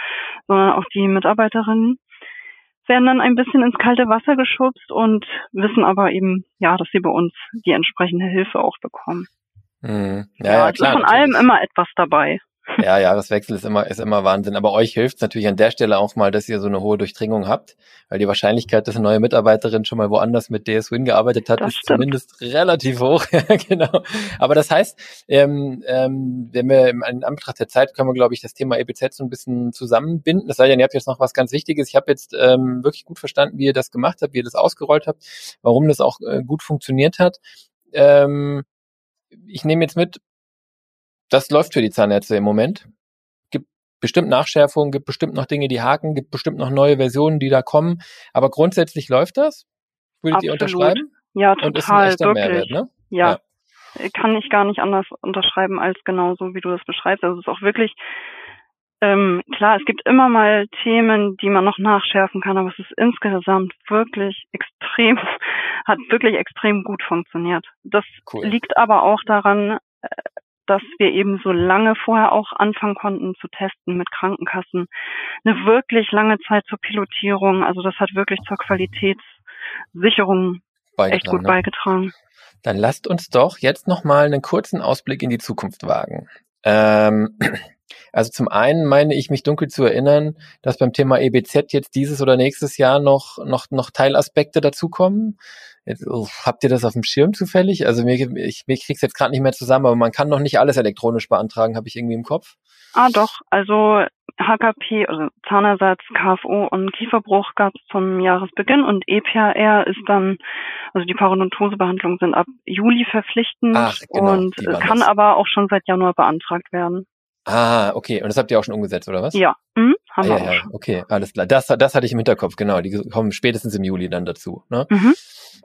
sondern auch die Mitarbeiterinnen werden dann ein bisschen ins kalte Wasser geschubst und wissen aber eben, ja, dass sie bei uns die entsprechende Hilfe auch bekommen. Mhm. Ja, ja, ja, klar. Von allem immer etwas dabei. Ja, Jahreswechsel ist immer, ist immer Wahnsinn. Aber euch hilft natürlich an der Stelle auch mal, dass ihr so eine hohe Durchdringung habt, weil die Wahrscheinlichkeit, dass eine neue Mitarbeiterin schon mal woanders mit DSWin gearbeitet hat, das ist stimmt. zumindest relativ hoch. genau. Aber das heißt, ähm, ähm, wenn wir in Anbetracht der Zeit können wir, glaube ich, das Thema EBZ so ein bisschen zusammenbinden. Es sei denn, ihr habt jetzt noch was ganz Wichtiges. Ich habe jetzt ähm, wirklich gut verstanden, wie ihr das gemacht habt, wie ihr das ausgerollt habt, warum das auch äh, gut funktioniert hat. Ähm, ich nehme jetzt mit, das läuft für die Zahnärzte im Moment. Gibt bestimmt Nachschärfungen, gibt bestimmt noch Dinge, die haken, gibt bestimmt noch neue Versionen, die da kommen. Aber grundsätzlich läuft das. Würdet ihr unterschreiben? Ja, total, Und ist ein echter wirklich. Mehrwert, ne? Ja. ja. Kann ich gar nicht anders unterschreiben als genauso, wie du das beschreibst. Also es ist auch wirklich, ähm, klar, es gibt immer mal Themen, die man noch nachschärfen kann, aber es ist insgesamt wirklich extrem, hat wirklich extrem gut funktioniert. Das cool. liegt aber auch daran, äh, dass wir eben so lange vorher auch anfangen konnten zu testen mit Krankenkassen. Eine wirklich lange Zeit zur Pilotierung. Also das hat wirklich zur Qualitätssicherung echt gut ne? beigetragen. Dann lasst uns doch jetzt nochmal einen kurzen Ausblick in die Zukunft wagen. Ähm, also zum einen meine ich mich dunkel zu erinnern, dass beim Thema EBZ jetzt dieses oder nächstes Jahr noch, noch, noch Teilaspekte dazukommen. Oh, habt ihr das auf dem Schirm zufällig? Also mir, ich, mir krieg's jetzt gerade nicht mehr zusammen, aber man kann noch nicht alles elektronisch beantragen, habe ich irgendwie im Kopf. Ah doch, also HKP, also Zahnersatz, KFO und Kieferbruch gab es zum Jahresbeginn und EPR ist dann, also die Parodontosebehandlungen sind ab Juli verpflichtend Ach, genau, und kann das. aber auch schon seit Januar beantragt werden. Ah, okay. Und das habt ihr auch schon umgesetzt, oder was? Ja, mhm, haben ah, wir ja, auch ja. Okay, alles klar. Das, das hatte ich im Hinterkopf, genau. Die kommen spätestens im Juli dann dazu. Ne? Mhm.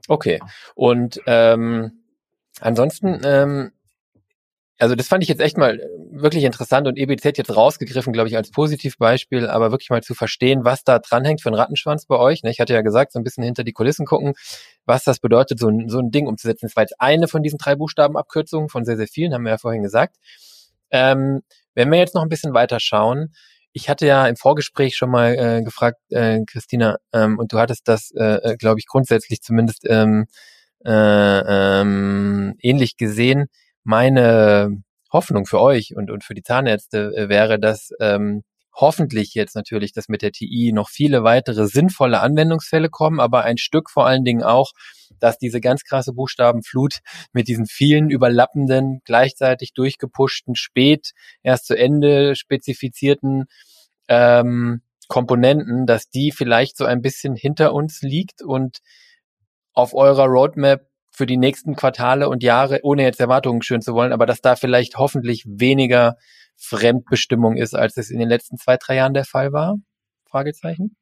Okay. Und ähm, ansonsten, ähm, also das fand ich jetzt echt mal wirklich interessant und EBZ jetzt rausgegriffen, glaube ich, als Positivbeispiel, aber wirklich mal zu verstehen, was da dranhängt für einen Rattenschwanz bei euch. Ne? Ich hatte ja gesagt, so ein bisschen hinter die Kulissen gucken, was das bedeutet, so ein, so ein Ding umzusetzen. Das war jetzt eine von diesen drei Buchstabenabkürzungen von sehr, sehr vielen, haben wir ja vorhin gesagt. Ähm, wenn wir jetzt noch ein bisschen weiter schauen, ich hatte ja im Vorgespräch schon mal äh, gefragt, äh, Christina, ähm, und du hattest das, äh, äh glaube ich, grundsätzlich zumindest ähm, äh, ähm, ähnlich gesehen. Meine Hoffnung für euch und, und für die Zahnärzte äh, wäre, dass ähm, hoffentlich jetzt natürlich, dass mit der TI noch viele weitere sinnvolle Anwendungsfälle kommen, aber ein Stück vor allen Dingen auch, dass diese ganz krasse Buchstabenflut mit diesen vielen überlappenden, gleichzeitig durchgepuschten, spät erst zu Ende spezifizierten ähm, Komponenten, dass die vielleicht so ein bisschen hinter uns liegt und auf eurer Roadmap für die nächsten Quartale und Jahre, ohne jetzt Erwartungen schön zu wollen, aber dass da vielleicht hoffentlich weniger Fremdbestimmung ist, als es in den letzten zwei, drei Jahren der Fall war? Fragezeichen.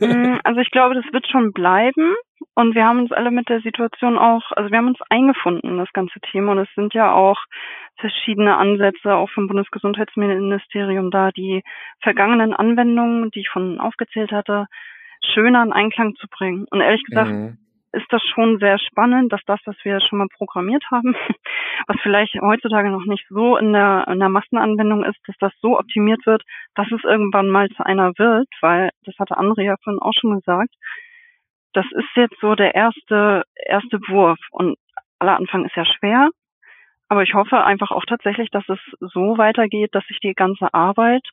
Mm, also ich glaube, das wird schon bleiben. Und wir haben uns alle mit der Situation auch, also wir haben uns eingefunden in das ganze Thema. Und es sind ja auch verschiedene Ansätze, auch vom Bundesgesundheitsministerium da, die vergangenen Anwendungen, die ich von aufgezählt hatte, schöner in Einklang zu bringen. Und ehrlich gesagt, mhm ist das schon sehr spannend, dass das, was wir schon mal programmiert haben, was vielleicht heutzutage noch nicht so in der, in der Massenanwendung ist, dass das so optimiert wird, dass es irgendwann mal zu einer wird, weil das hatte Andrea ja vorhin auch schon gesagt. Das ist jetzt so der erste, erste Wurf und aller Anfang ist ja schwer, aber ich hoffe einfach auch tatsächlich, dass es so weitergeht, dass sich die ganze Arbeit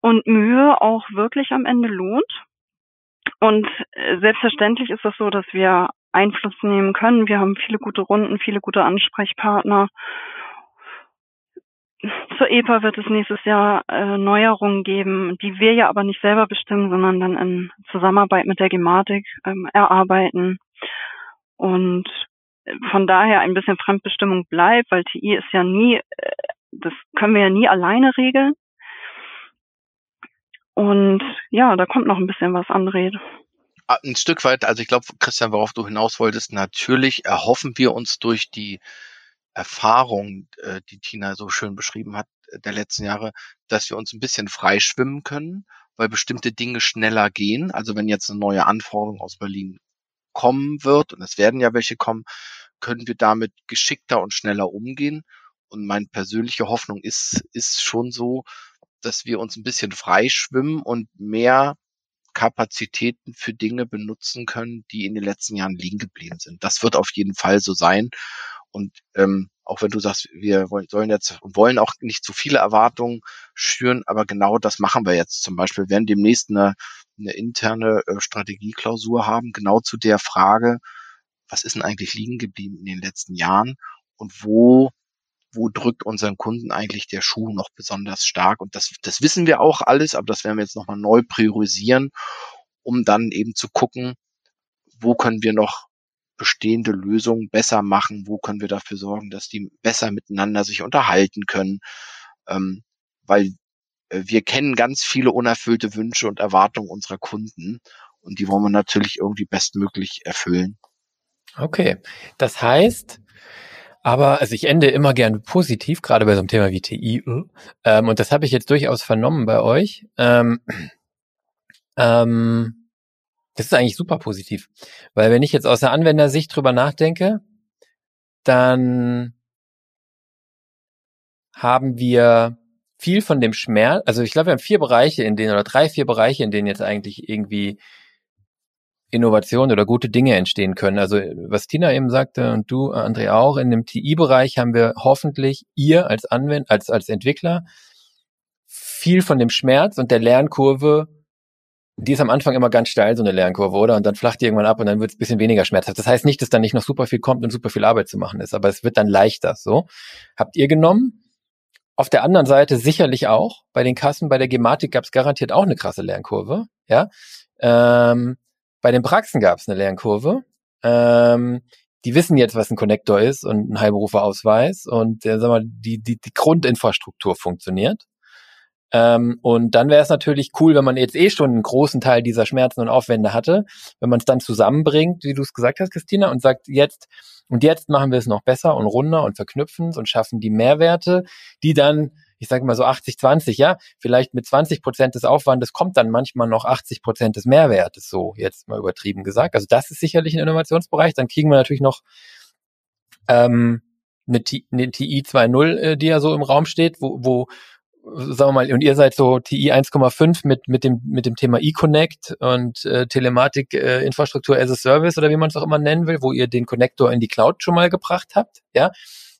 und Mühe auch wirklich am Ende lohnt und äh, selbstverständlich ist das so, dass wir Einfluss nehmen können. Wir haben viele gute Runden, viele gute Ansprechpartner. Zur EPA wird es nächstes Jahr äh, Neuerungen geben, die wir ja aber nicht selber bestimmen, sondern dann in Zusammenarbeit mit der Gematik ähm, erarbeiten. Und äh, von daher ein bisschen Fremdbestimmung bleibt, weil TI ist ja nie, äh, das können wir ja nie alleine regeln. Und ja, da kommt noch ein bisschen was an Rede. Ah, ein Stück weit, also ich glaube, Christian, worauf du hinaus wolltest, natürlich erhoffen wir uns durch die Erfahrung, äh, die Tina so schön beschrieben hat, äh, der letzten Jahre, dass wir uns ein bisschen freischwimmen können, weil bestimmte Dinge schneller gehen. Also wenn jetzt eine neue Anforderung aus Berlin kommen wird, und es werden ja welche kommen, können wir damit geschickter und schneller umgehen. Und meine persönliche Hoffnung ist, ist schon so, dass wir uns ein bisschen freischwimmen und mehr Kapazitäten für Dinge benutzen können, die in den letzten Jahren liegen geblieben sind. Das wird auf jeden Fall so sein. Und ähm, auch wenn du sagst, wir wollen, sollen jetzt und wollen auch nicht zu viele Erwartungen schüren, aber genau das machen wir jetzt. Zum Beispiel werden demnächst eine, eine interne äh, Strategieklausur haben, genau zu der Frage, was ist denn eigentlich liegen geblieben in den letzten Jahren und wo wo drückt unseren Kunden eigentlich der Schuh noch besonders stark. Und das, das wissen wir auch alles, aber das werden wir jetzt nochmal neu priorisieren, um dann eben zu gucken, wo können wir noch bestehende Lösungen besser machen, wo können wir dafür sorgen, dass die besser miteinander sich unterhalten können, ähm, weil äh, wir kennen ganz viele unerfüllte Wünsche und Erwartungen unserer Kunden und die wollen wir natürlich irgendwie bestmöglich erfüllen. Okay, das heißt, aber also ich ende immer gern positiv, gerade bei so einem Thema wie TI. Ähm, und das habe ich jetzt durchaus vernommen bei euch. Ähm, ähm, das ist eigentlich super positiv. Weil wenn ich jetzt aus der Anwendersicht drüber nachdenke, dann haben wir viel von dem Schmerz, also ich glaube, wir haben vier Bereiche, in denen, oder drei, vier Bereiche, in denen jetzt eigentlich irgendwie Innovation oder gute Dinge entstehen können. Also was Tina eben sagte und du, André, auch, in dem TI-Bereich haben wir hoffentlich ihr als Anwender, als, als Entwickler viel von dem Schmerz und der Lernkurve, die ist am Anfang immer ganz steil, so eine Lernkurve, oder? Und dann flacht die irgendwann ab und dann wird es ein bisschen weniger schmerzhaft. Das heißt nicht, dass dann nicht noch super viel kommt und super viel Arbeit zu machen ist, aber es wird dann leichter, so. Habt ihr genommen? Auf der anderen Seite sicherlich auch. Bei den Kassen, bei der Gematik gab es garantiert auch eine krasse Lernkurve, ja. Ähm, bei den Praxen gab es eine Lernkurve. Ähm, die wissen jetzt, was ein Connector ist und ein Heilberuferausweis und äh, sag mal, die, die, die Grundinfrastruktur funktioniert. Ähm, und dann wäre es natürlich cool, wenn man jetzt eh schon einen großen Teil dieser Schmerzen und Aufwände hatte, wenn man es dann zusammenbringt, wie du es gesagt hast, Christina, und sagt, jetzt Und jetzt machen wir es noch besser und runder und verknüpfen es und schaffen die Mehrwerte, die dann, ich sage mal so 80-20, ja, vielleicht mit 20 Prozent des Aufwandes kommt dann manchmal noch 80 Prozent des Mehrwertes, so jetzt mal übertrieben gesagt. Also das ist sicherlich ein Innovationsbereich. Dann kriegen wir natürlich noch ähm, eine, eine TI 2.0, äh, die ja so im Raum steht, wo, wo sagen wir mal, und ihr seid so TI 1,5 mit, mit dem, mit dem Thema eConnect und äh, Telematik, äh, Infrastruktur as a Service oder wie man es auch immer nennen will, wo ihr den Connector in die Cloud schon mal gebracht habt, ja.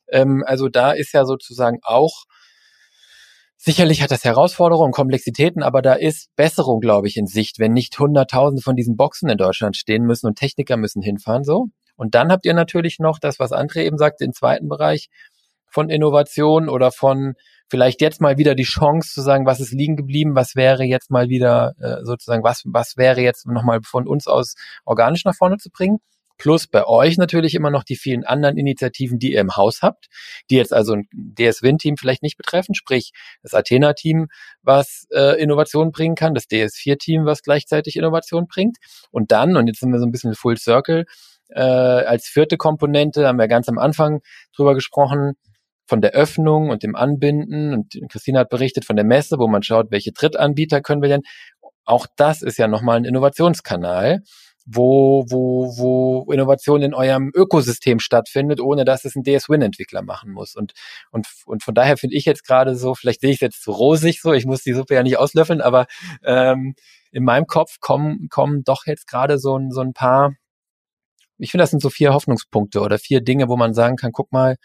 Ähm, also da ist ja sozusagen auch, sicherlich hat das Herausforderungen und Komplexitäten, aber da ist Besserung, glaube ich, in Sicht, wenn nicht hunderttausend von diesen Boxen in Deutschland stehen müssen und Techniker müssen hinfahren, so. Und dann habt ihr natürlich noch das, was André eben sagte, den zweiten Bereich von Innovation oder von vielleicht jetzt mal wieder die Chance zu sagen, was ist liegen geblieben, was wäre jetzt mal wieder äh, sozusagen, was, was wäre jetzt nochmal von uns aus organisch nach vorne zu bringen. Plus bei euch natürlich immer noch die vielen anderen Initiativen, die ihr im Haus habt, die jetzt also ein DS-Win-Team vielleicht nicht betreffen, sprich das Athena-Team, was äh, Innovation bringen kann, das DS4-Team, was gleichzeitig Innovation bringt. Und dann, und jetzt sind wir so ein bisschen Full Circle, äh, als vierte Komponente, haben wir ganz am Anfang drüber gesprochen, von der Öffnung und dem Anbinden. Und Christine hat berichtet von der Messe, wo man schaut, welche Drittanbieter können wir denn. Auch das ist ja nochmal ein Innovationskanal, wo, wo, wo Innovation in eurem Ökosystem stattfindet, ohne dass es ein DS-Win-Entwickler machen muss. Und, und, und von daher finde ich jetzt gerade so, vielleicht sehe ich es jetzt zu rosig so, ich muss die Suppe ja nicht auslöffeln, aber ähm, in meinem Kopf kommen, kommen doch jetzt gerade so, so ein paar, ich finde, das sind so vier Hoffnungspunkte oder vier Dinge, wo man sagen kann, guck mal,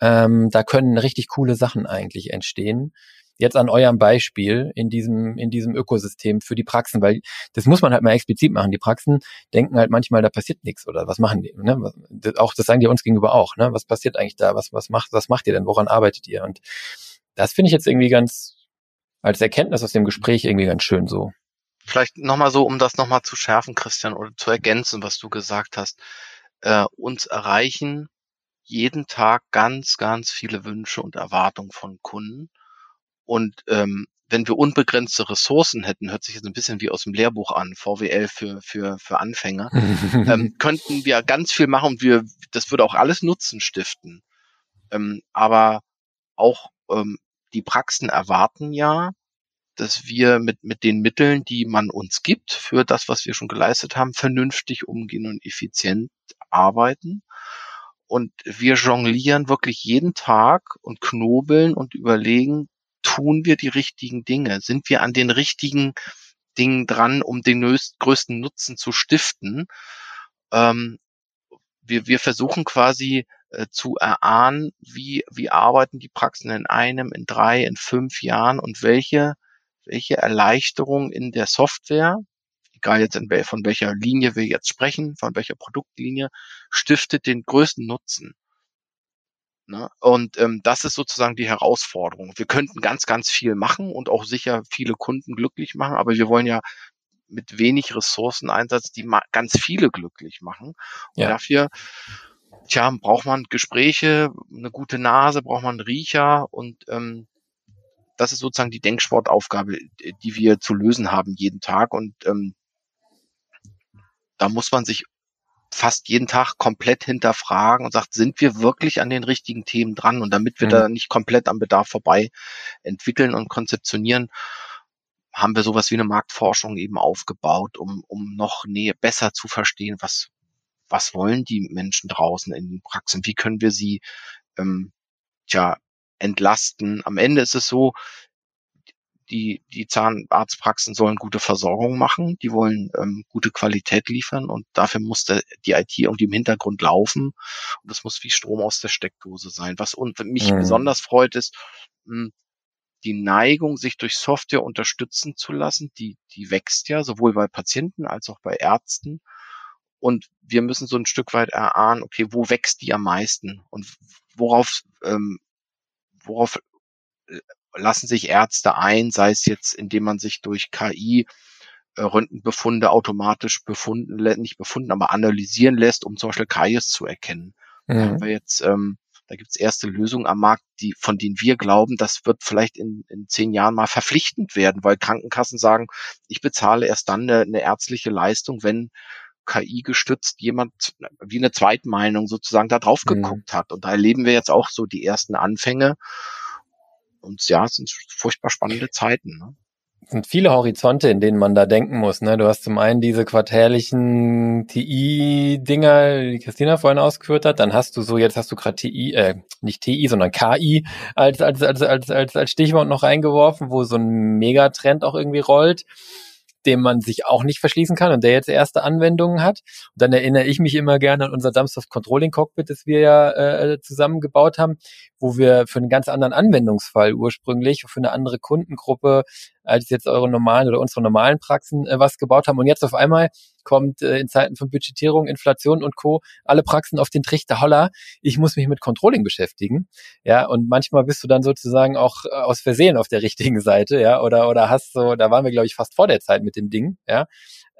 ähm, da können richtig coole Sachen eigentlich entstehen. Jetzt an eurem Beispiel in diesem, in diesem Ökosystem für die Praxen, weil das muss man halt mal explizit machen. Die Praxen denken halt manchmal, da passiert nichts oder was machen die? Ne? Auch das sagen die uns gegenüber auch. Ne? Was passiert eigentlich da? Was, was macht, was macht ihr denn? Woran arbeitet ihr? Und das finde ich jetzt irgendwie ganz als Erkenntnis aus dem Gespräch irgendwie ganz schön so. Vielleicht nochmal so, um das nochmal zu schärfen, Christian, oder zu ergänzen, was du gesagt hast. Äh, uns erreichen jeden Tag ganz, ganz viele Wünsche und Erwartungen von Kunden. Und ähm, wenn wir unbegrenzte Ressourcen hätten, hört sich jetzt ein bisschen wie aus dem Lehrbuch an, VWL für, für, für Anfänger, ähm, könnten wir ganz viel machen und wir, das würde auch alles Nutzen stiften. Ähm, aber auch ähm, die Praxen erwarten ja, dass wir mit, mit den Mitteln, die man uns gibt, für das, was wir schon geleistet haben, vernünftig umgehen und effizient arbeiten. Und wir jonglieren wirklich jeden Tag und knobeln und überlegen, tun wir die richtigen Dinge? Sind wir an den richtigen Dingen dran, um den größten Nutzen zu stiften? Ähm, wir, wir versuchen quasi äh, zu erahnen, wie, wie arbeiten die Praxen in einem, in drei, in fünf Jahren und welche, welche Erleichterung in der Software, egal jetzt in, von welcher Linie wir jetzt sprechen, von welcher Produktlinie, stiftet den größten Nutzen. Ne? Und ähm, das ist sozusagen die Herausforderung. Wir könnten ganz, ganz viel machen und auch sicher viele Kunden glücklich machen, aber wir wollen ja mit wenig Ressourceneinsatz die ganz viele glücklich machen. Und ja. dafür tja, braucht man Gespräche, eine gute Nase, braucht man einen Riecher und ähm, das ist sozusagen die Denksportaufgabe, die wir zu lösen haben jeden Tag. Und ähm, da muss man sich fast jeden Tag komplett hinterfragen und sagt, sind wir wirklich an den richtigen Themen dran? Und damit wir mhm. da nicht komplett am Bedarf vorbei entwickeln und konzeptionieren, haben wir sowas wie eine Marktforschung eben aufgebaut, um, um noch näher besser zu verstehen, was, was wollen die Menschen draußen in den Praxen? Wie können wir sie ähm, tja, entlasten? Am Ende ist es so, die, die Zahnarztpraxen sollen gute Versorgung machen, die wollen ähm, gute Qualität liefern und dafür muss der, die IT irgendwie im Hintergrund laufen und das muss wie Strom aus der Steckdose sein. Was und mich mhm. besonders freut ist, mh, hm, die Neigung, sich durch Software unterstützen zu lassen, die, die wächst ja sowohl bei Patienten als auch bei Ärzten. Und wir müssen so ein Stück weit erahnen, okay, wo wächst die am meisten und worauf, ähm, worauf äh, lassen sich Ärzte ein, sei es jetzt, indem man sich durch KI äh, Röntgenbefunde automatisch befunden, nicht befunden, aber analysieren lässt, um zum Beispiel Karies zu erkennen. Mhm. Da haben wir jetzt, ähm, da gibt es erste Lösungen am Markt, die, von denen wir glauben, das wird vielleicht in, in zehn Jahren mal verpflichtend werden, weil Krankenkassen sagen, ich bezahle erst dann eine, eine ärztliche Leistung, wenn KI gestützt jemand wie eine Zweitmeinung sozusagen da drauf mhm. geguckt hat. Und da erleben wir jetzt auch so die ersten Anfänge. Und ja, es sind furchtbar spannende Zeiten. Ne? sind viele Horizonte, in denen man da denken muss. Ne? Du hast zum einen diese quartärlichen TI-Dinger, die Christina vorhin ausgeführt hat. Dann hast du so, jetzt hast du gerade TI, äh, nicht TI, sondern KI als, als, als, als, als, als Stichwort noch reingeworfen, wo so ein Megatrend auch irgendwie rollt dem man sich auch nicht verschließen kann und der jetzt erste Anwendungen hat. Und dann erinnere ich mich immer gerne an unser Dumpsoft Controlling Cockpit, das wir ja äh, zusammengebaut haben, wo wir für einen ganz anderen Anwendungsfall ursprünglich, für eine andere Kundengruppe als jetzt eure normalen oder unsere normalen Praxen äh, was gebaut haben. Und jetzt auf einmal kommt äh, in Zeiten von Budgetierung, Inflation und Co. alle Praxen auf den Trichter, holla, ich muss mich mit Controlling beschäftigen. Ja, und manchmal bist du dann sozusagen auch äh, aus Versehen auf der richtigen Seite, ja, oder, oder hast so, da waren wir, glaube ich, fast vor der Zeit mit dem Ding, ja.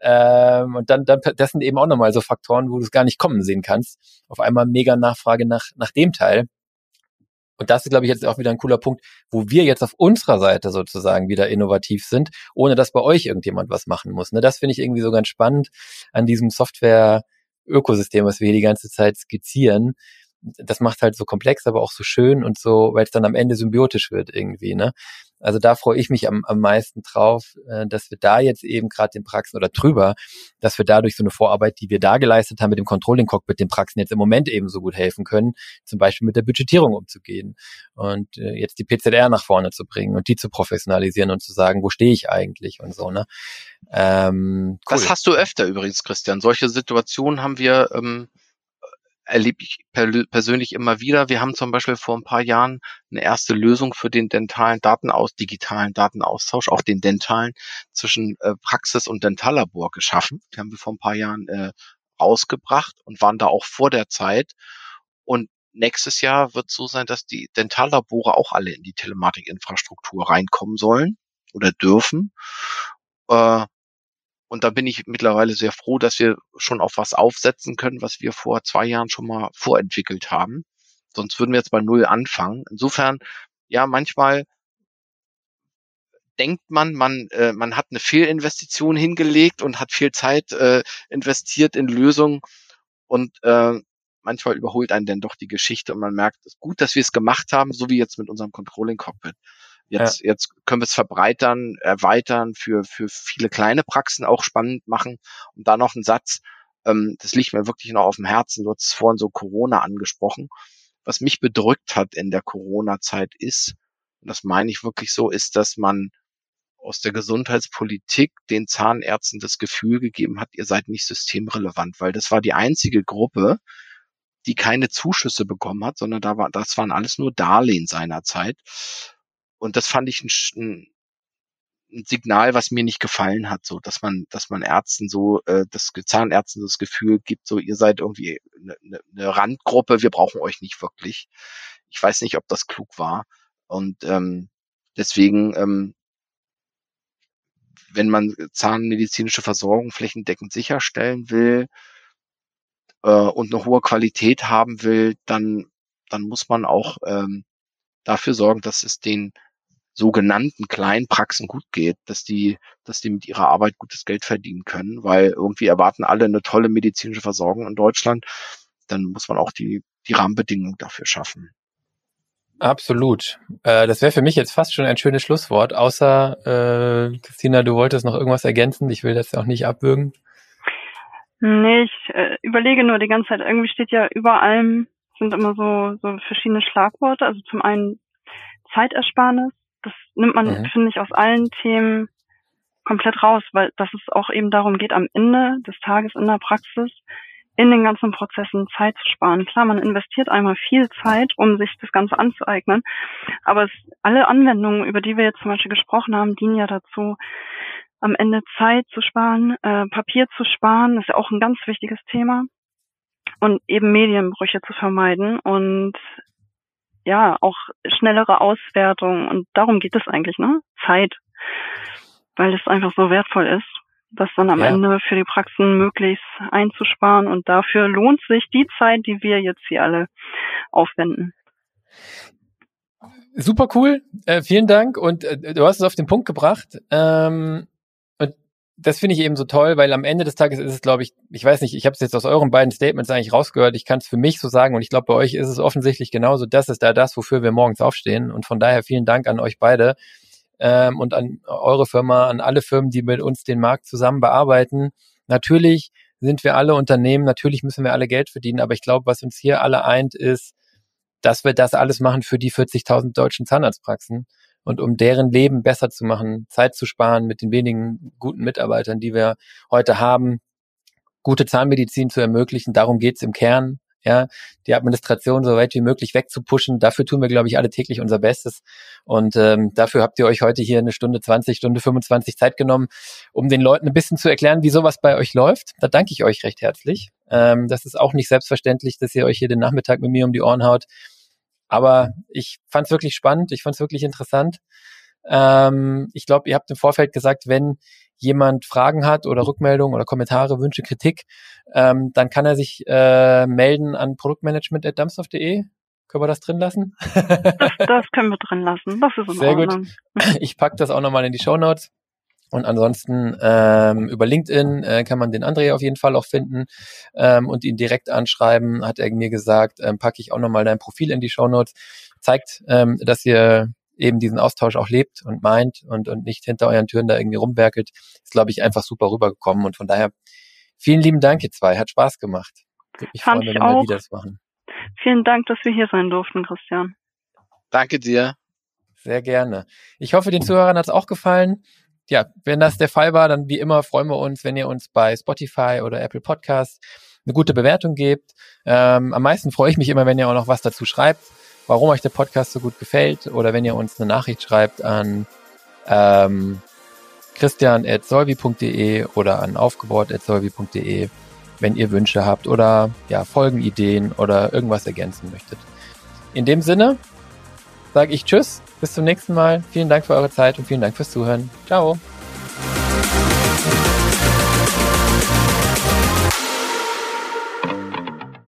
Ähm, und dann, dann, das sind eben auch nochmal so Faktoren, wo du es gar nicht kommen sehen kannst. Auf einmal mega Nachfrage nach, nach dem Teil. Und das ist, glaube ich, jetzt auch wieder ein cooler Punkt, wo wir jetzt auf unserer Seite sozusagen wieder innovativ sind, ohne dass bei euch irgendjemand was machen muss. Ne? Das finde ich irgendwie so ganz spannend an diesem Software-Ökosystem, was wir hier die ganze Zeit skizzieren. Das macht halt so komplex, aber auch so schön und so, weil es dann am Ende symbiotisch wird irgendwie. Ne? Also da freue ich mich am, am meisten drauf, äh, dass wir da jetzt eben gerade den Praxen oder drüber, dass wir dadurch so eine Vorarbeit, die wir da geleistet haben mit dem Controlling Cockpit, den Praxen jetzt im Moment eben so gut helfen können, zum Beispiel mit der Budgetierung umzugehen und äh, jetzt die PZR nach vorne zu bringen und die zu professionalisieren und zu sagen, wo stehe ich eigentlich und so. Ne? Ähm, cool. Das hast du öfter übrigens, Christian. Solche Situationen haben wir ähm, erlebe ich persönlich immer wieder. Wir haben zum Beispiel vor ein paar Jahren eine erste Lösung für den dentalen Datenaus, digitalen Datenaustausch, auch den dentalen zwischen äh, Praxis und Dentallabor geschaffen. Die haben wir vor ein paar Jahren äh, rausgebracht und waren da auch vor der Zeit. Und nächstes Jahr wird so sein, dass die Dentallabore auch alle in die Telematikinfrastruktur reinkommen sollen oder dürfen. Äh, und da bin ich mittlerweile sehr froh, dass wir schon auf was aufsetzen können, was wir vor zwei Jahren schon mal vorentwickelt haben. Sonst würden wir jetzt bei Null anfangen. Insofern, ja, manchmal denkt man, man, äh, man hat eine Fehlinvestition hingelegt und hat viel Zeit äh, investiert in Lösungen und äh, manchmal überholt einen dann doch die Geschichte und man merkt, es ist gut, dass wir es gemacht haben, so wie jetzt mit unserem Controlling Cockpit. Jetzt, ja. jetzt können wir es verbreitern, erweitern, für, für viele kleine Praxen auch spannend machen. Und da noch ein Satz, ähm, das liegt mir wirklich noch auf dem Herzen, du hast vorhin so Corona angesprochen. Was mich bedrückt hat in der Corona-Zeit ist, und das meine ich wirklich so, ist, dass man aus der Gesundheitspolitik den Zahnärzten das Gefühl gegeben hat, ihr seid nicht systemrelevant, weil das war die einzige Gruppe, die keine Zuschüsse bekommen hat, sondern da war, das waren alles nur Darlehen seinerzeit. Und das fand ich ein, ein Signal, was mir nicht gefallen hat, so dass man, dass man Ärzten so, äh, das Zahnärzten das Gefühl gibt, so ihr seid irgendwie eine, eine ne Randgruppe, wir brauchen euch nicht wirklich. Ich weiß nicht, ob das klug war. Und ähm, deswegen, ähm, wenn man zahnmedizinische Versorgung flächendeckend sicherstellen will äh, und eine hohe Qualität haben will, dann dann muss man auch ähm, dafür sorgen, dass es den sogenannten kleinen Praxen gut geht, dass die, dass die mit ihrer Arbeit gutes Geld verdienen können, weil irgendwie erwarten alle eine tolle medizinische Versorgung in Deutschland. Dann muss man auch die, die Rahmenbedingungen dafür schaffen. Absolut. Äh, das wäre für mich jetzt fast schon ein schönes Schlusswort, außer äh, Christina, du wolltest noch irgendwas ergänzen. Ich will das ja auch nicht abwürgen. Nee, ich äh, überlege nur die ganze Zeit, irgendwie steht ja über allem, sind immer so, so verschiedene Schlagworte. Also zum einen Zeitersparnis, das nimmt man, mhm. finde ich, aus allen Themen komplett raus, weil dass es auch eben darum geht, am Ende des Tages in der Praxis in den ganzen Prozessen Zeit zu sparen. Klar, man investiert einmal viel Zeit, um sich das Ganze anzueignen, aber es, alle Anwendungen, über die wir jetzt zum Beispiel gesprochen haben, dienen ja dazu, am Ende Zeit zu sparen, äh, Papier zu sparen, das ist ja auch ein ganz wichtiges Thema und eben Medienbrüche zu vermeiden und ja, auch schnellere Auswertung und darum geht es eigentlich, ne? Zeit. Weil es einfach so wertvoll ist, das dann am ja. Ende für die Praxen möglichst einzusparen und dafür lohnt sich die Zeit, die wir jetzt hier alle aufwenden. Super cool, äh, vielen Dank und äh, du hast es auf den Punkt gebracht. Ähm, das finde ich eben so toll, weil am Ende des Tages ist es, glaube ich, ich weiß nicht, ich habe es jetzt aus euren beiden Statements eigentlich rausgehört, ich kann es für mich so sagen und ich glaube, bei euch ist es offensichtlich genauso, das ist da das, wofür wir morgens aufstehen und von daher vielen Dank an euch beide ähm, und an eure Firma, an alle Firmen, die mit uns den Markt zusammen bearbeiten. Natürlich sind wir alle Unternehmen, natürlich müssen wir alle Geld verdienen, aber ich glaube, was uns hier alle eint, ist, dass wir das alles machen für die 40.000 deutschen Zahnarztpraxen und um deren Leben besser zu machen, Zeit zu sparen mit den wenigen guten Mitarbeitern, die wir heute haben, gute Zahnmedizin zu ermöglichen. Darum geht's im Kern. Ja, die Administration so weit wie möglich wegzupushen. Dafür tun wir, glaube ich, alle täglich unser Bestes. Und ähm, dafür habt ihr euch heute hier eine Stunde 20, Stunde 25 Zeit genommen, um den Leuten ein bisschen zu erklären, wie sowas bei euch läuft. Da danke ich euch recht herzlich. Ähm, das ist auch nicht selbstverständlich, dass ihr euch hier den Nachmittag mit mir um die Ohren haut. Aber ich fand es wirklich spannend, ich fand es wirklich interessant. Ähm, ich glaube, ihr habt im Vorfeld gesagt, wenn jemand Fragen hat oder Rückmeldungen oder Kommentare, Wünsche, Kritik, ähm, dann kann er sich äh, melden an produktmanagement.dumpsoft.de. Können wir das drin lassen? das, das können wir drin lassen. Das ist in Sehr Ordnung. gut. Ich pack das auch nochmal in die Show Notes. Und ansonsten ähm, über LinkedIn äh, kann man den André auf jeden Fall auch finden ähm, und ihn direkt anschreiben, hat er mir gesagt, ähm, packe ich auch nochmal dein Profil in die Show Notes. Zeigt, ähm, dass ihr eben diesen Austausch auch lebt und meint und, und nicht hinter euren Türen da irgendwie rumwerkelt. Ist, glaube ich, einfach super rübergekommen. Und von daher vielen lieben Dank, ihr zwei. Hat Spaß gemacht. Würde mich Fand freuen, wenn wir wieder das machen. Vielen Dank, dass wir hier sein durften, Christian. Danke dir. Sehr gerne. Ich hoffe, den Zuhörern hat es auch gefallen ja, wenn das der Fall war, dann wie immer freuen wir uns, wenn ihr uns bei Spotify oder Apple Podcasts eine gute Bewertung gebt. Ähm, am meisten freue ich mich immer, wenn ihr auch noch was dazu schreibt, warum euch der Podcast so gut gefällt oder wenn ihr uns eine Nachricht schreibt an ähm, christian.solvi.de oder an aufgebaut.solvi.de, wenn ihr Wünsche habt oder ja, Folgenideen oder irgendwas ergänzen möchtet. In dem Sinne sage ich Tschüss bis zum nächsten Mal. Vielen Dank für eure Zeit und vielen Dank fürs Zuhören. Ciao.